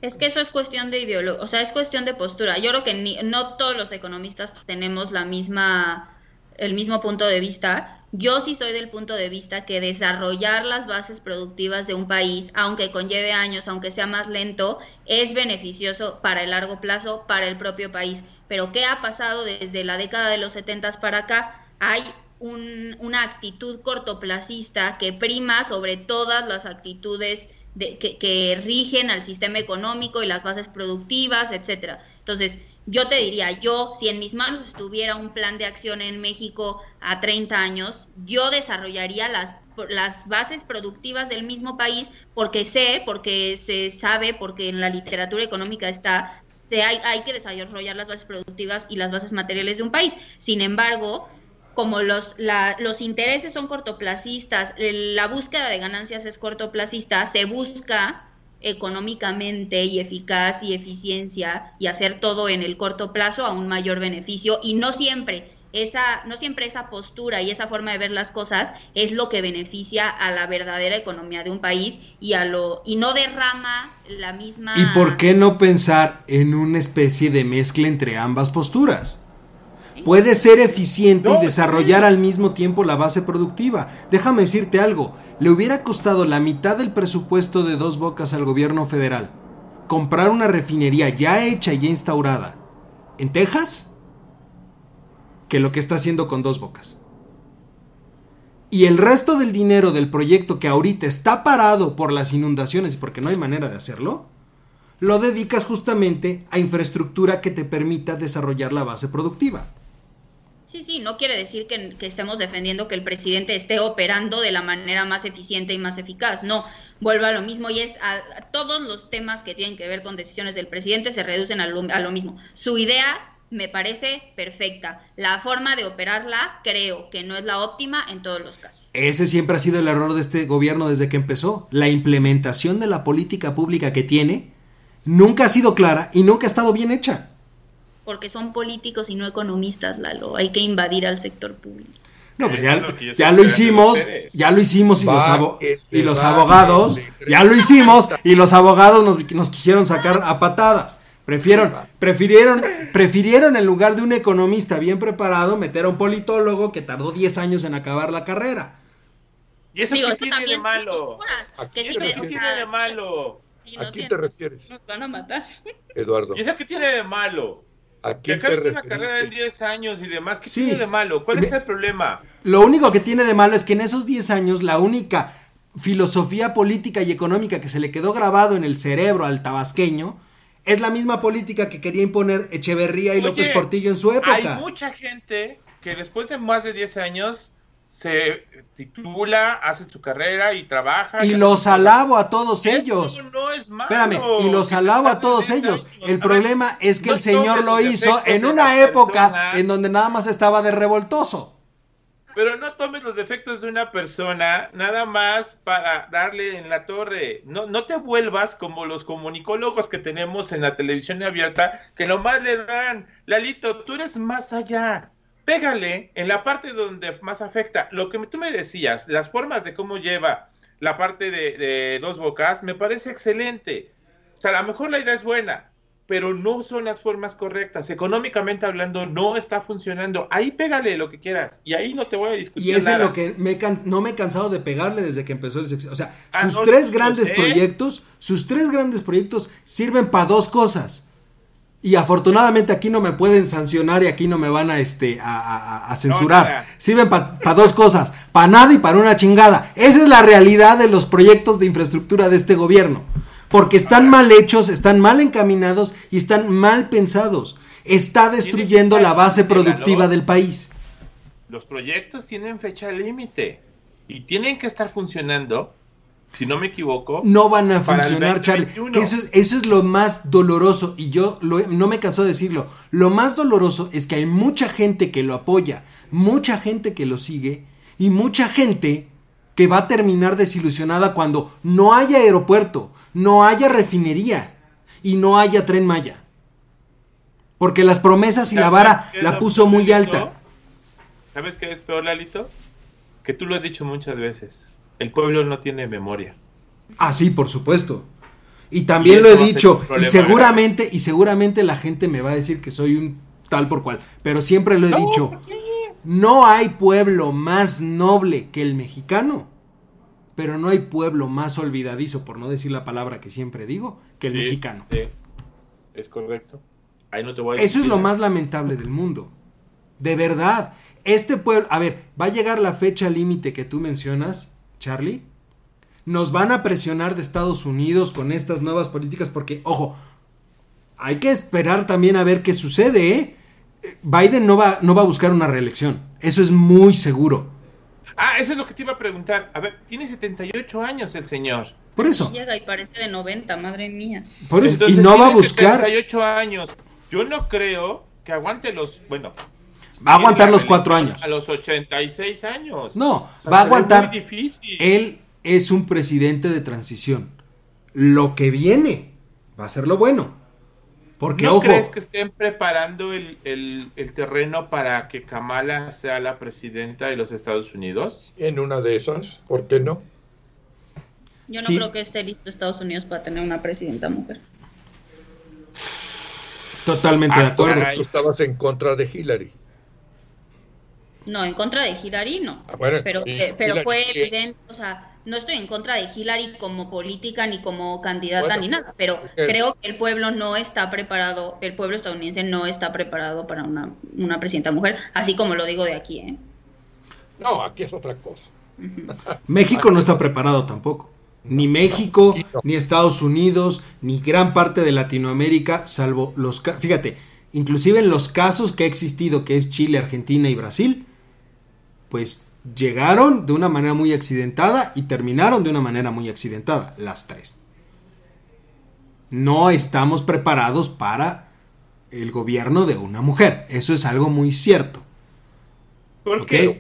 Es que eso es cuestión de ideología, o sea, es cuestión de postura. Yo creo que no todos los economistas tenemos la misma, el mismo punto de vista yo sí soy del punto de vista que desarrollar las bases productivas de un país, aunque conlleve años, aunque sea más lento, es beneficioso para el largo plazo, para el propio país. Pero ¿qué ha pasado desde la década de los 70 para acá? Hay una actitud cortoplacista que prima sobre todas las actitudes de, que, que rigen al sistema económico y las bases productivas, etcétera. Entonces, yo te diría, yo, si en mis manos estuviera un plan de acción en México a 30 años, yo desarrollaría las, las bases productivas del mismo país porque sé, porque se sabe, porque en la literatura económica está, hay, hay que desarrollar las bases productivas y las bases materiales de un país. Sin embargo, como los, la, los intereses son cortoplacistas, la búsqueda de ganancias es cortoplacista, se busca económicamente y eficaz y eficiencia y hacer todo en el corto plazo a un mayor beneficio y no siempre esa no siempre esa postura y esa forma de ver las cosas es lo que beneficia a la verdadera economía de un país y a lo y no derrama la misma ¿Y por qué no pensar en una especie de mezcla entre ambas posturas? Puede ser eficiente y desarrollar al mismo tiempo la base productiva. Déjame decirte algo, le hubiera costado la mitad del presupuesto de dos bocas al gobierno federal comprar una refinería ya hecha y ya instaurada en Texas que lo que está haciendo con dos bocas. Y el resto del dinero del proyecto que ahorita está parado por las inundaciones y porque no hay manera de hacerlo, lo dedicas justamente a infraestructura que te permita desarrollar la base productiva. Sí, sí, no quiere decir que, estemos defendiendo que el presidente esté operando de la manera más eficiente y más eficaz. No, vuelvo a lo mismo y es a, todos los temas que tienen que ver con decisiones del presidente se reducen a lo mismo. Su idea me parece perfecta. La forma de operarla creo que no es la óptima en todos los casos. Ese siempre ha sido el error de este gobierno desde que empezó. La implementación de la política pública que tiene nunca ha sido clara y nunca ha estado bien hecha porque son políticos y no economistas, Lalo. Hay que invadir al sector público. No, pues ya, lo hicimos, ya lo hicimos y, los, y los abogados, ya lo hicimos y los abogados nos, nos quisieron sacar a patadas. Prefirieron, prefirieron, prefirieron en lugar de un economista bien preparado meter a un politólogo que tardó 10 años en acabar la carrera. ¿Y eso qué tiene de malo? ¿Qué tiene de malo? ¿A quién te refieres? Nos van a matar. Eduardo. ¿Y eso qué tiene de malo? ¿A quién te una carrera de 10 años y demás. ¿Qué tiene de malo? ¿Cuál es el problema? Lo único que tiene de malo es que en esos 10 años la única filosofía política y económica que se le quedó grabado en el cerebro al tabasqueño es la misma política que quería imponer Echeverría y López Portillo en su época. Hay mucha gente que después de más de 10 años se titula, hace su carrera y trabaja. Y los alabo a todos ellos. No es malo, Espérame, y los alabo a todos ellos. El problema es que el Señor lo hizo en una época en donde nada más estaba de revoltoso. Pero no tomes los defectos de una persona nada más para darle en la torre. No, no te vuelvas como los comunicólogos que tenemos en la televisión abierta, que nomás le dan, Lalito, tú eres más allá pégale en la parte donde más afecta. Lo que tú me decías, las formas de cómo lleva la parte de, dos bocas, me parece excelente. O sea, a lo mejor la idea es buena, pero no son las formas correctas. Económicamente hablando, no está funcionando. Ahí pégale lo que quieras y ahí no te voy a discutir. Y eso es lo que me no me he cansado de pegarle desde que empezó el sexo. O sea, ah, sus tres grandes proyectos, sus tres grandes proyectos sirven para dos cosas. Y afortunadamente aquí no me pueden sancionar y aquí no me van a, este, a, censurar. Sirven para dos cosas, para nada y para una chingada. Esa es la realidad de los proyectos de infraestructura de este gobierno. Porque están mal hechos, están mal encaminados y están mal pensados. Está destruyendo la base productiva del país. Los proyectos tienen fecha límite y tienen que estar funcionando si no me equivoco. No van a funcionar, Charlie. eso, es, lo más doloroso y yo no me canso de decirlo. Lo más doloroso es que hay mucha gente que lo apoya, mucha gente que lo sigue y mucha gente que va a terminar desilusionada cuando no haya aeropuerto, no haya refinería y no haya tren Maya. Porque las promesas y la vara la puso muy alta. ¿Sabes qué es peor, Lalito? Que tú lo has dicho muchas veces el pueblo no tiene memoria. Ah, sí, por supuesto. Y también lo he dicho, y seguramente, y seguramente la gente me va a decir que soy un tal por cual, pero siempre lo he dicho, no hay pueblo más noble que el mexicano, pero no hay pueblo más olvidadizo, por no decir la palabra que siempre digo, que el mexicano. Es correcto. Eso es lo más lamentable del mundo. De verdad. Este pueblo, a ver, va a llegar la fecha límite que tú mencionas Charlie, nos van a presionar de Estados Unidos con estas nuevas políticas porque, ojo, hay que esperar también a ver qué sucede. ¿eh? Biden no va, no va a buscar una reelección. Eso es muy seguro. Ah, eso es lo que te iba a preguntar. A ver, tiene 78 años el señor. Por eso. Llega y parece de 90, madre mía. Por eso, y no va a buscar. 78 años. Yo no creo que aguante los. Bueno, Va a aguantar los cuatro años. A los 86 años. No, va a aguantar. Él es un presidente de transición. Lo que viene va a ser lo bueno. Porque, ¿No crees que estén preparando el, terreno para que Kamala sea la presidenta de los Estados Unidos? En una de esas, ¿por qué no? Yo no creo que esté listo Estados Unidos para tener una presidenta mujer. Totalmente de ah, acuerdo. Tú estabas en contra de Hillary. No, en contra de Hillary no. Ah, pero pero fue evidente, o sea, no estoy en contra de Hillary como política ni como candidata ni nada, pero creo que el pueblo no está preparado, el pueblo estadounidense no está preparado para una, una presidenta mujer, así como lo digo de aquí. ¿eh? No, aquí es otra cosa. México no está preparado tampoco. Ni México, ni Estados Unidos, ni gran parte de Latinoamérica, salvo los... Fíjate, inclusive en los casos que ha existido, que es Chile, Argentina y Brasil, pues llegaron de una manera muy accidentada y terminaron de una manera muy accidentada, las tres. No estamos preparados para el gobierno de una mujer, eso es algo muy cierto. ¿Por qué?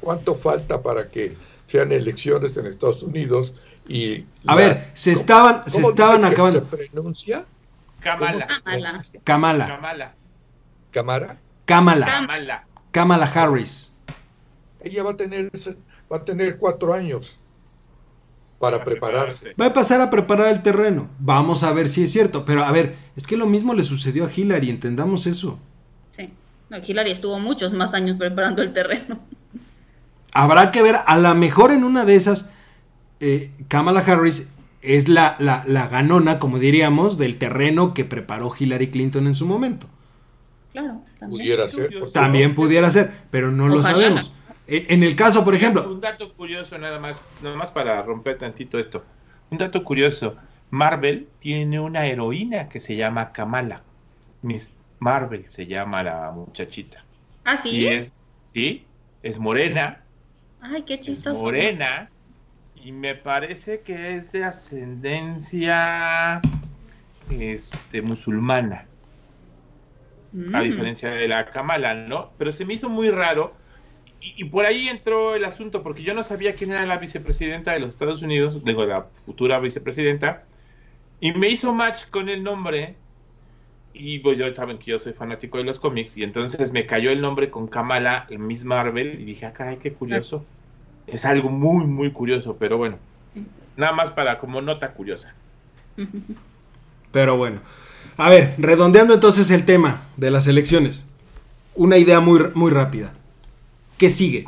¿Cuánto, falta para que sean elecciones en Estados Unidos y a ver se estaban se estaban acabando. se pronuncia Kamala. Kamala. Kamala. Kamala. Kamala. Kamala Harris ella va a tener, va a tener cuatro años para prepararse. Va a pasar a preparar el terreno. Vamos a ver si es cierto. Pero a ver, es que lo mismo le sucedió a Hillary, entendamos eso. Sí. No, Hillary estuvo muchos más años preparando el terreno. Habrá que ver, a lo mejor en una de esas, eh, Kamala Harris es la, la, la, ganona, como diríamos, del terreno que preparó Hillary Clinton en su momento. Claro, también. Pudiera ser. También pudiera ser, pero no lo sabemos. En el caso, por ejemplo. Un dato curioso, nada más, nada más para romper tantito esto. Un dato curioso. Marvel tiene una heroína que se llama Kamala. Miss Marvel se llama la muchachita. ¿Ah, sí? es, sí, es morena. Ay, qué chistoso. morena. Y me parece que es de ascendencia este, musulmana. A mm. diferencia de la Kamala, ¿no? Pero se me hizo muy raro y, por ahí entró el asunto, porque yo no sabía quién era la vicepresidenta de los Estados Unidos, digo, la futura vicepresidenta, y me hizo match con el nombre, y pues yo saben que yo soy fanático de los cómics, y entonces me cayó el nombre con Kamala en Miss Marvel, y dije, ah, caray, qué curioso. Es algo muy, muy curioso, pero bueno, nada más para como nota curiosa. *laughs* Pero bueno, a ver, redondeando entonces el tema de las elecciones, una idea muy, muy rápida. ¿Qué sigue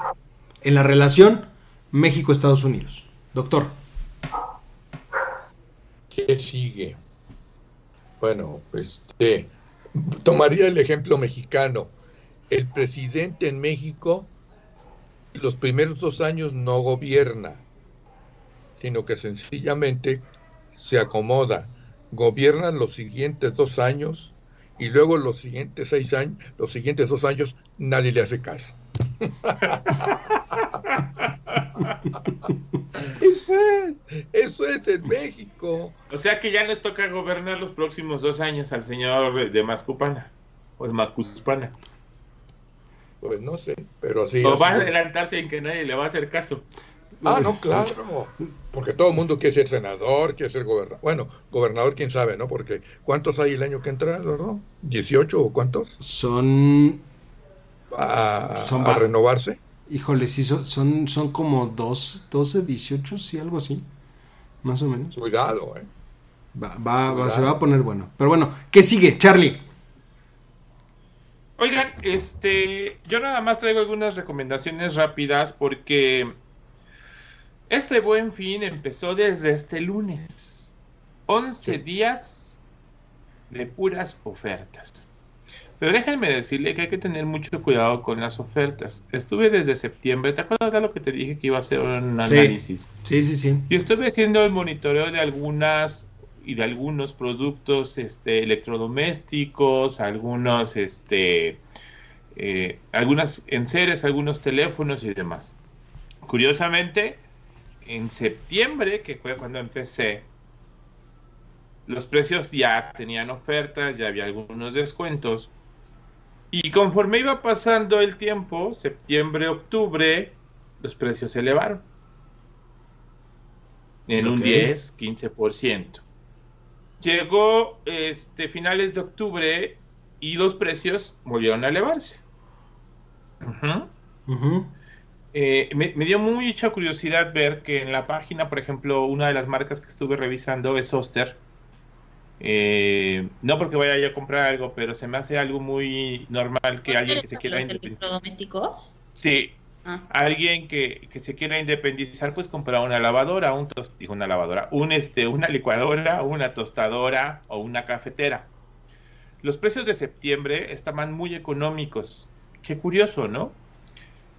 en la relación México-Estados Unidos? Doctor. ¿Qué sigue? Bueno, este, tomaría el ejemplo mexicano. El presidente en México los primeros dos años no gobierna, sino que sencillamente se acomoda. Gobierna los siguientes dos años y luego los siguientes seis años, los siguientes dos años nadie le hace caso. *laughs* eso es, eso es en México. O sea que ya les toca gobernar los próximos dos años al señor de Mascupana o de Macuspana. Pues no sé, pero así. O va a adelantarse en que nadie le va a hacer caso. Ah, no, claro. Porque todo el mundo quiere ser senador, quiere ser gobernador. Bueno, gobernador, quién sabe, ¿no? Porque ¿cuántos hay el año que entra, no? ¿18 o cuántos? Son. A, son a renovarse. Híjole, sí, son, son, son como dos, 12, 18, sí, algo así. Más o menos. Cuidado, ¿eh? Va, va, va, se va a poner bueno. Pero bueno, ¿qué sigue, Charlie? Oigan, este, yo nada más traigo algunas recomendaciones rápidas porque este buen fin empezó desde este lunes. 11 días de puras ofertas. Pero déjenme decirle que hay que tener mucho cuidado con las ofertas. Estuve desde septiembre, ¿te acuerdas de lo que te dije que iba a hacer un análisis? Sí, sí, sí. Y estuve haciendo el monitoreo de algunas y de algunos productos este, electrodomésticos, algunos, este, eh, algunas enseres, algunos teléfonos y demás. Curiosamente, en septiembre, que fue cuando empecé, los precios ya tenían ofertas, ya había algunos descuentos. Y conforme iba pasando el tiempo, septiembre, octubre, los precios se elevaron. En un 10, 15%. Llegó este, finales de octubre y los precios volvieron a elevarse. Eh, me, dio mucha curiosidad ver que en la página, por ejemplo, una de las marcas que estuve revisando es Oster. Eh, no porque vaya a comprar algo, pero se me hace algo muy normal que alguien que se quiera independizar. Sí, Ah. Alguien que, se quiera independizar, pues comprar una lavadora, un una lavadora, un este, una licuadora, una tostadora o una cafetera. Los precios de septiembre estaban muy económicos. Qué curioso, ¿no?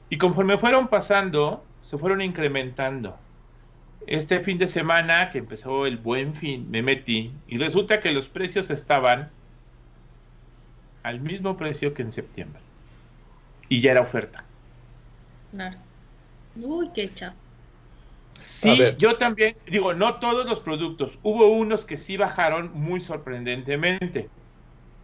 Y conforme fueron pasando, se fueron incrementando. Este fin de semana que empezó el buen fin, me metí y resulta que los precios estaban al mismo precio que en septiembre. Y ya era oferta. Claro. Uy, qué chao. Sí, yo también, digo, no todos los productos. Hubo unos que sí bajaron muy sorprendentemente.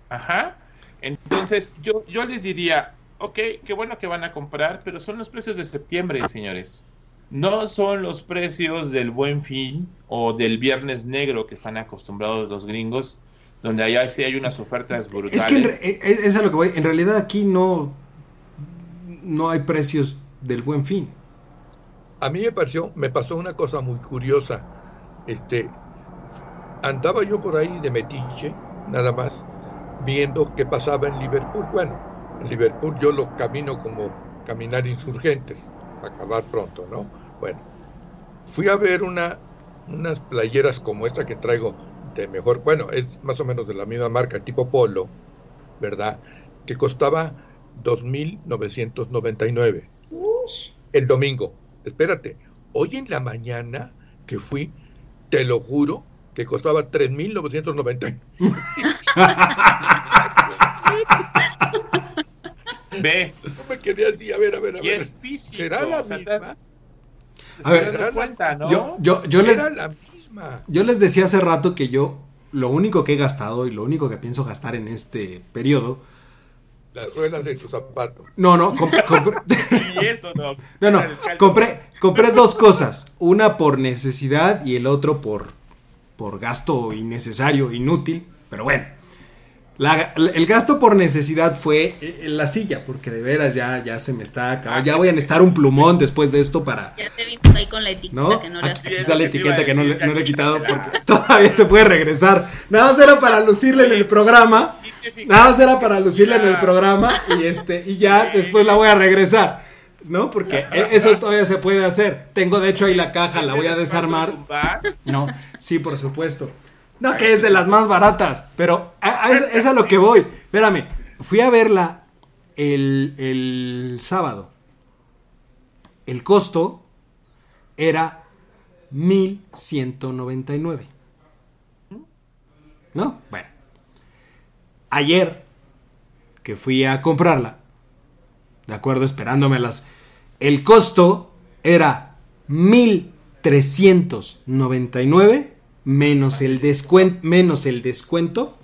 Ajá. Entonces, yo, yo les diría, ok, qué bueno que van a comprar, pero son los precios de septiembre, señores. No son los precios del buen fin o del viernes negro que están acostumbrados los gringos, donde allá sí hay unas ofertas brutales. Es que e, e, es a lo que voy. En realidad aquí no, no hay precios del buen fin. A mí me pareció, me pasó una cosa muy curiosa. Este, andaba yo por ahí de metiche, nada más, viendo qué pasaba en Liverpool. Bueno, en Liverpool yo lo camino como caminar insurgentes, acabar pronto, ¿no? Bueno, fui a ver una, unas playeras como esta que traigo de mejor, bueno, es más o menos de la misma marca, tipo polo, ¿verdad? Que costaba 2.999 el domingo. Espérate, hoy en la mañana que fui, te lo juro, que costaba 3.990. *laughs* Ve. *laughs* No me quedé así, a ver, a ver, a ver. ¿Será la misma? A ver, cuenta, ¿no? yo, yo, yo les, la misma. Yo les decía hace rato que yo lo único que he gastado y lo único que pienso gastar en este periodo las ruedas de tu zapato. No, no, *laughs* compré. *laughs* no. No, compré, compré dos cosas. Una por necesidad y el otro por, por gasto innecesario, inútil. Pero bueno. El gasto por necesidad fue eh, en la silla, porque de veras ya, ya se me está acabando. Ya voy a necesitar un plumón después de esto para. Ya te vimos ahí con la etiqueta que no le has Aquí está la etiqueta que no le, no le he quitado *laughs* porque todavía se puede regresar. Nada más era para lucirle en el programa. Nada más era para lucirla en el programa y este y ya después la voy a regresar. ¿No? Porque e, eso todavía se puede hacer. Tengo de hecho ahí la caja, la voy a desarmar. No, sí, por supuesto. No, que es de las más baratas, pero es, a lo que voy. Espérame, fui a verla el, el sábado. El costo era 1199. ¿No? Bueno. Ayer que fui a comprarla, de acuerdo, esperándome las. El costo era 1399 menos el descuento, menos el descuento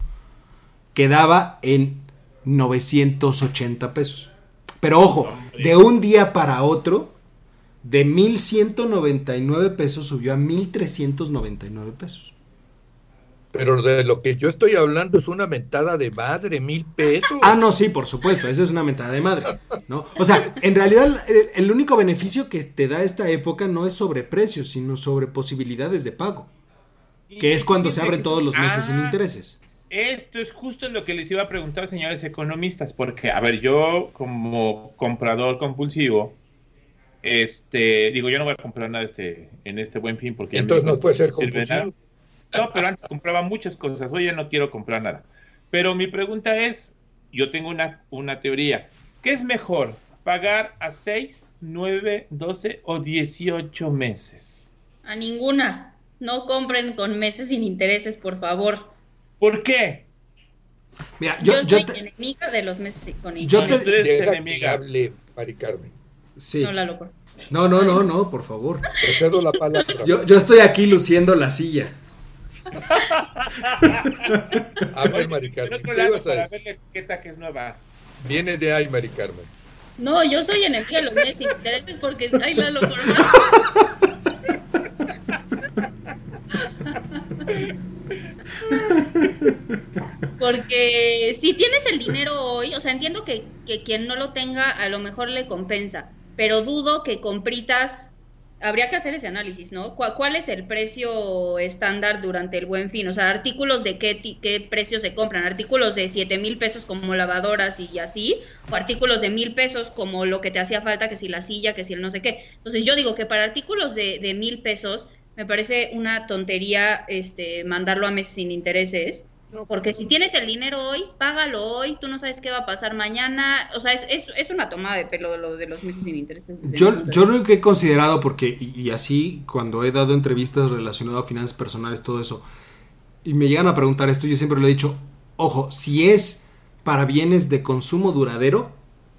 quedaba en 980 pesos. Pero ojo, de un día para otro, de 1199 pesos subió a 1399 pesos. Pero de lo que yo estoy hablando es una mentada de madre, mil pesos. Ah, no, sí, por supuesto, esa es una mentada de madre, ¿no? O sea, en realidad el, único beneficio que te da esta época no es sobre precios, sino sobre posibilidades de pago, que es cuando se abren todos los meses sin ah, intereses. Esto es justo lo que les iba a preguntar, señores economistas, porque, a ver, yo como comprador compulsivo, este, digo, yo no voy a comprar nada este, en este buen fin porque... Entonces no puede ser compulsivo. No, pero antes compraba muchas cosas, hoy ya no quiero comprar nada. Pero mi pregunta es, yo tengo una, una teoría, ¿qué es mejor? ¿Pagar a 6, 9, 12 o 18 meses? A ninguna. No compren con meses sin intereses, por favor. ¿Por qué? Mira, yo, soy enemiga de los meses con intereses. Yo te... enemiga. hable, Mari Carmen. Sí. No, la No, no, no, no, por favor. Procedo la palabra. Yo, yo estoy aquí luciendo la silla. A ver, Mari Carmen. ¿Qué ibas a? Para ver la etiqueta que es nueva. Viene de ahí, Mari Carmen. No, yo soy enemiga de los meses intereses porque ahí la lo *laughs* Porque si tienes el dinero hoy, o sea, entiendo que, que, quien no lo tenga a lo mejor le compensa, pero dudo que compritas habría que hacer ese análisis, ¿no? ¿Cuál, es el precio estándar durante el buen fin? O sea, artículos de qué, qué precios se compran, artículos de 7 mil pesos como lavadoras y así, o artículos de mil pesos como lo que te hacía falta, que si la silla, que si el no sé qué. Entonces yo digo que para artículos de mil pesos me parece una tontería este, mandarlo a meses sin intereses porque si tienes el dinero hoy, págalo hoy, tú no sabes qué va a pasar mañana. O sea, es, es, una tomada de pelo de, lo, de los meses sin intereses. Yo, yo lo que he considerado, porque, y, así cuando he dado entrevistas relacionadas a finanzas personales, todo eso, y me llegan a preguntar esto, yo siempre lo he dicho, ojo, si es para bienes de consumo duradero,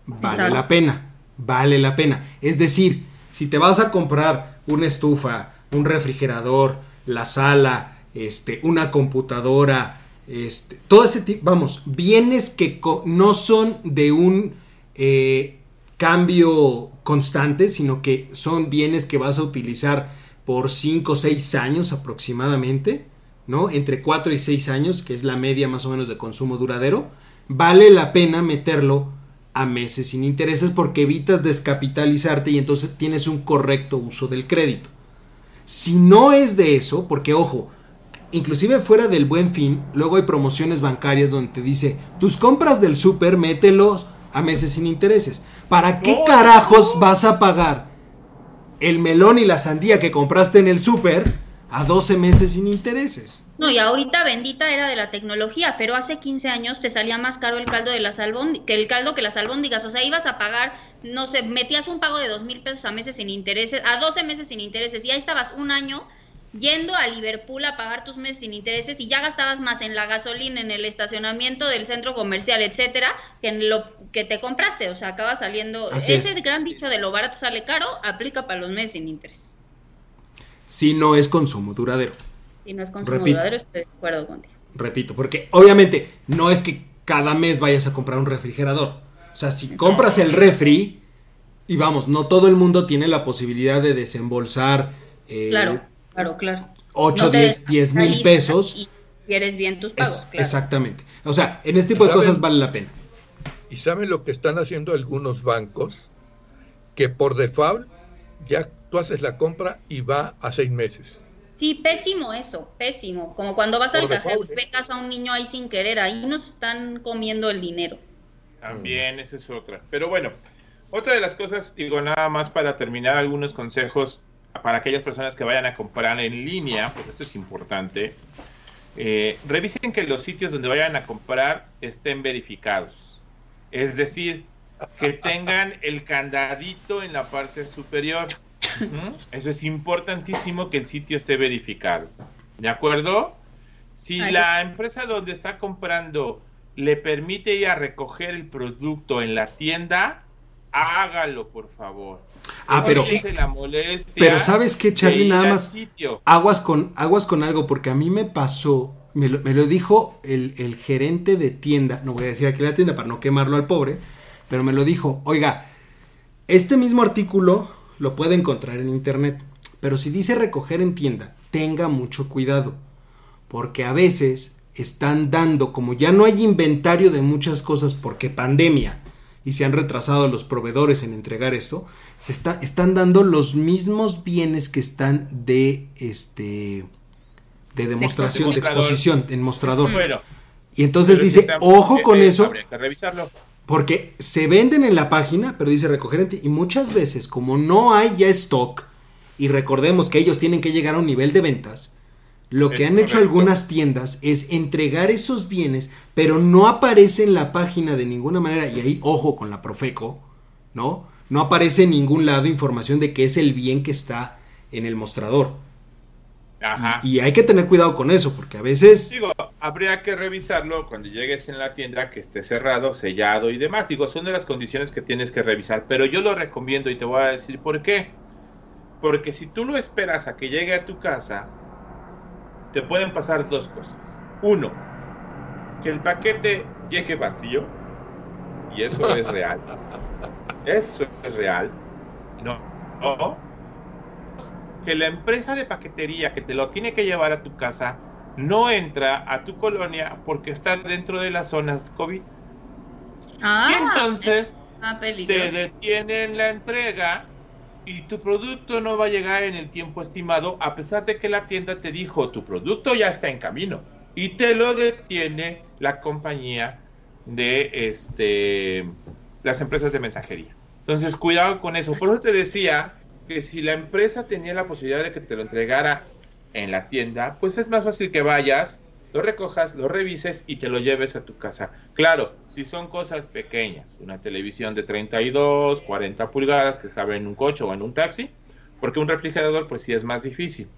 vale la pena, vale la pena. Es decir, si te vas a comprar una estufa, un refrigerador, la sala, este, una computadora, este, todo ese tipo, vamos, bienes que no son de un eh, cambio constante, sino que son bienes que vas a utilizar por 5 o 6 años aproximadamente, ¿no? Entre 4 y 6 años, que es la media más o menos de consumo duradero, vale la pena meterlo a meses sin intereses porque evitas descapitalizarte y entonces tienes un correcto uso del crédito. Si no es de eso, porque ojo, inclusive fuera del buen fin, luego hay promociones bancarias donde te dice, tus compras del súper, mételos a meses sin intereses. ¿Para qué carajos vas a pagar el melón y la sandía que compraste en el súper a 12 meses sin intereses? No, y ahorita bendita era de la tecnología, pero hace 15 años te salía más caro el caldo de las que el caldo que las albóndigas, o sea, ibas a pagar, no sé, metías un pago de dos mil pesos a meses sin intereses, a 12 meses sin intereses, y ahí estabas un año yendo a Liverpool a pagar tus meses sin intereses y ya gastabas más en la gasolina, en el estacionamiento del centro comercial, etcétera, que en lo que te compraste. O sea, acaba saliendo. ese gran dicho de lo barato sale caro aplica para los meses sin interés. Si no es consumo duradero. Si no es consumo duradero, estoy de acuerdo contigo. Repito, porque obviamente no es que cada mes vayas a comprar un refrigerador. O sea, si compras el refri, y vamos, no todo el mundo tiene la posibilidad de desembolsar. Eh, claro Claro, claro. 8, 10, mil pesos. Y quieres bien tus pagos. Exactamente. O sea, en este tipo de cosas vale la pena. ¿Y saben lo que están haciendo algunos bancos? Que por default ya tú haces la compra y va a seis meses. Sí, pésimo eso, pésimo. Como cuando vas al cajero, y pegas a un niño ahí sin querer, ahí nos están comiendo el dinero. También, esa es otra. Pero bueno, otra de las cosas, digo nada más para terminar algunos consejos para aquellas personas que vayan a comprar en línea, porque esto es importante, eh, revisen que los sitios donde vayan a comprar estén verificados. Es decir, que tengan el candadito en la parte superior. Eso es importantísimo que el sitio esté verificado. ¿De acuerdo? Si la empresa donde está comprando le permite ir a recoger el producto en la tienda, hágalo, por favor. Ah, pero, pero sabes qué, Charlie, nada más aguas con, aguas con algo, porque a mí me pasó, me lo, me lo dijo el, el, gerente de tienda, no voy a decir aquí la tienda para no quemarlo al pobre, pero me lo dijo, oiga, este mismo artículo lo puede encontrar en internet, pero si dice recoger en tienda, tenga mucho cuidado, porque a veces están dando, como ya no hay inventario de muchas cosas porque pandemia, y se han retrasado los proveedores en entregar esto, se está, están dando los mismos bienes que están de este de demostración, de exposición, en mostrador. y entonces dice, ojo con eso. Porque se venden en la página, pero dice recoger en y muchas veces como no hay ya stock y recordemos que ellos tienen que llegar a un nivel de ventas, lo que han hecho algunas tiendas es entregar esos bienes, pero no aparece en la página de ninguna manera, y ahí ojo con la Profeco, ¿no? No aparece en ningún lado información de que es el bien que está en el mostrador. Ajá. Y, hay que tener cuidado con eso, porque a veces... Digo, habría que revisarlo cuando llegues en la tienda, que esté cerrado, sellado y demás. Digo, son de las condiciones que tienes que revisar, pero yo lo recomiendo y te voy a decir por qué. Porque si tú lo esperas a que llegue a tu casa, te pueden pasar dos cosas. Uno, que el paquete llegue vacío, y eso es real. *laughs* Eso es real. No. O que la empresa de paquetería que te lo tiene que llevar a tu casa no entra a tu colonia porque está dentro de las zonas COVID. Ah, y entonces te detienen la entrega y tu producto no va a llegar en el tiempo estimado a pesar de que la tienda te dijo tu producto ya está en camino y te lo detiene la compañía de este las empresas de mensajería. Entonces, cuidado con eso. Por eso te decía que si la empresa tenía la posibilidad de que te lo entregara en la tienda, pues es más fácil que vayas, lo recojas, lo revises y te lo lleves a tu casa. Claro, si son cosas pequeñas, una televisión de 32, 40 pulgadas que cabe en un coche o en un taxi, porque un refrigerador pues sí es más difícil.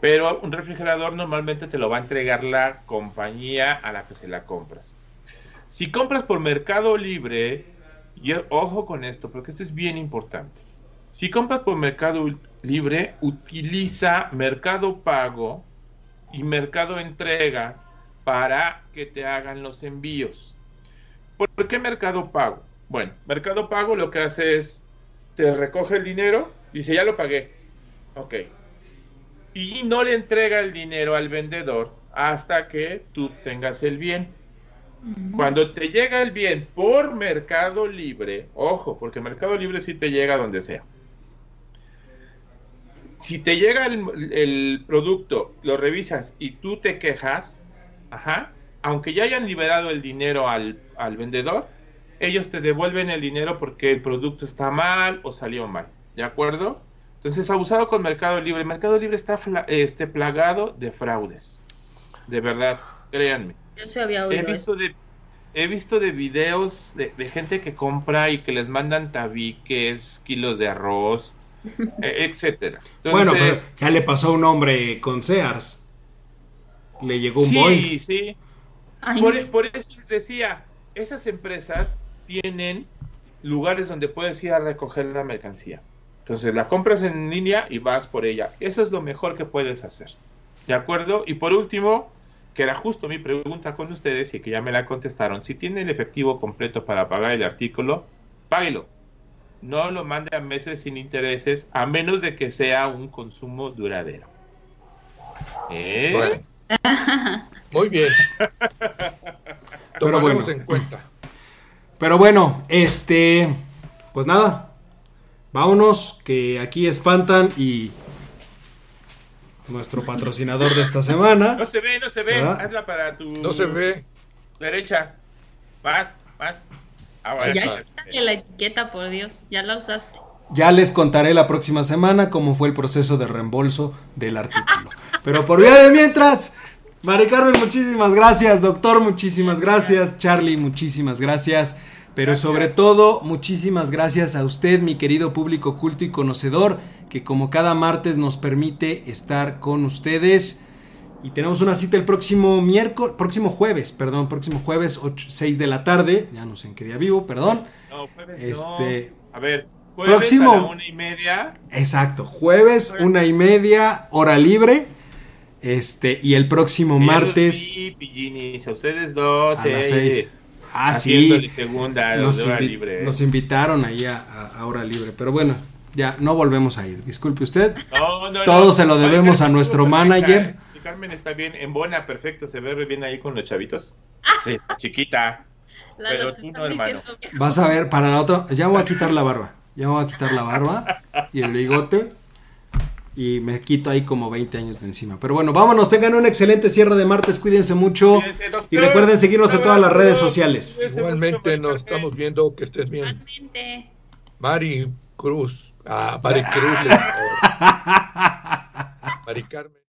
Pero un refrigerador normalmente te lo va a entregar la compañía a la que se la compras. Si compras por Mercado Libre, y ojo con esto, porque esto es bien importante. Si compras por Mercado Libre, utiliza Mercado Pago y Mercado Entregas para que te hagan los envíos. ¿Por qué Mercado Pago? Bueno, Mercado Pago lo que hace es, te recoge el dinero, dice, ya lo pagué. Ok. Y no le entrega el dinero al vendedor hasta que tú tengas el bien. Cuando te llega el bien por Mercado Libre, ojo, porque Mercado Libre sí te llega donde sea si te llega el, producto, lo revisas y tú te quejas, ajá, aunque ya hayan liberado el dinero al, vendedor, ellos te devuelven el dinero porque el producto está mal o salió mal, ¿de acuerdo? Entonces, abusado con Mercado Libre. Mercado Libre está este, plagado de fraudes. De verdad, créanme. Yo se había oído he visto de he visto de videos de, de, gente que compra y que les mandan tabiques, kilos de arroz, *laughs* e, etcétera. bueno, pero ya le pasó a un hombre con Sears. Le llegó un sí, Sí, por, por, eso les decía, esas empresas tienen lugares donde puedes ir a recoger la mercancía. Entonces la compras en línea y vas por ella. Eso es lo mejor que puedes hacer. ¿De acuerdo? Y por último, que era justo mi pregunta con ustedes y que ya me la contestaron, si tiene el efectivo completo para pagar el artículo, páguelo no lo mande a meses sin intereses, a menos de que sea un consumo duradero. ¿Eh? *laughs* Muy bien. *laughs* Tomaremos en cuenta. Pero bueno, este, pues nada, vámonos, que aquí espantan y nuestro patrocinador de esta *laughs* semana. No se ve, no se ve, hazla para tu... No se ve. Derecha, vas, vas. Ah, ya la etiqueta, por Dios, ya la usaste. Ya les contaré la próxima semana cómo fue el proceso de reembolso del artículo. Pero por vía de mientras, Mari Carmen, muchísimas gracias. Doctor, muchísimas gracias. Charlie, muchísimas gracias. Pero sobre todo, muchísimas gracias a usted, mi querido público culto y conocedor, que como cada martes nos permite estar con ustedes. Y tenemos una cita el próximo miércoles, próximo jueves, perdón, próximo jueves, 6 de la tarde. Ya no sé en qué día vivo, perdón. No, jueves este, A ver, jueves próximo, a la una y media. Exacto, jueves, una y media, hora libre. Este, y el próximo martes. Sí, a ustedes dos. A las seis. Ah, sí. Segunda, nos, libre. nos invitaron ahí a, hora libre. Pero bueno, ya no volvemos a ir. Disculpe usted. No, no, Todo se lo debemos a nuestro manager. Carmen está bien, en buena, perfecto. Se ve bien ahí con los chavitos. Sí, chiquita. pero tú no, hermano. Vas a ver, para la otra. Ya voy a quitar la barba. Ya voy a quitar la barba y el bigote y me quito ahí como 20 años de encima. Pero bueno, vámonos, tengan un excelente cierre de martes, cuídense mucho y recuerden seguirnos en todas las redes sociales. Igualmente nos estamos viendo, que estés bien. Mari Cruz. Ah, Mari Cruz. *laughs* Mari Carmen.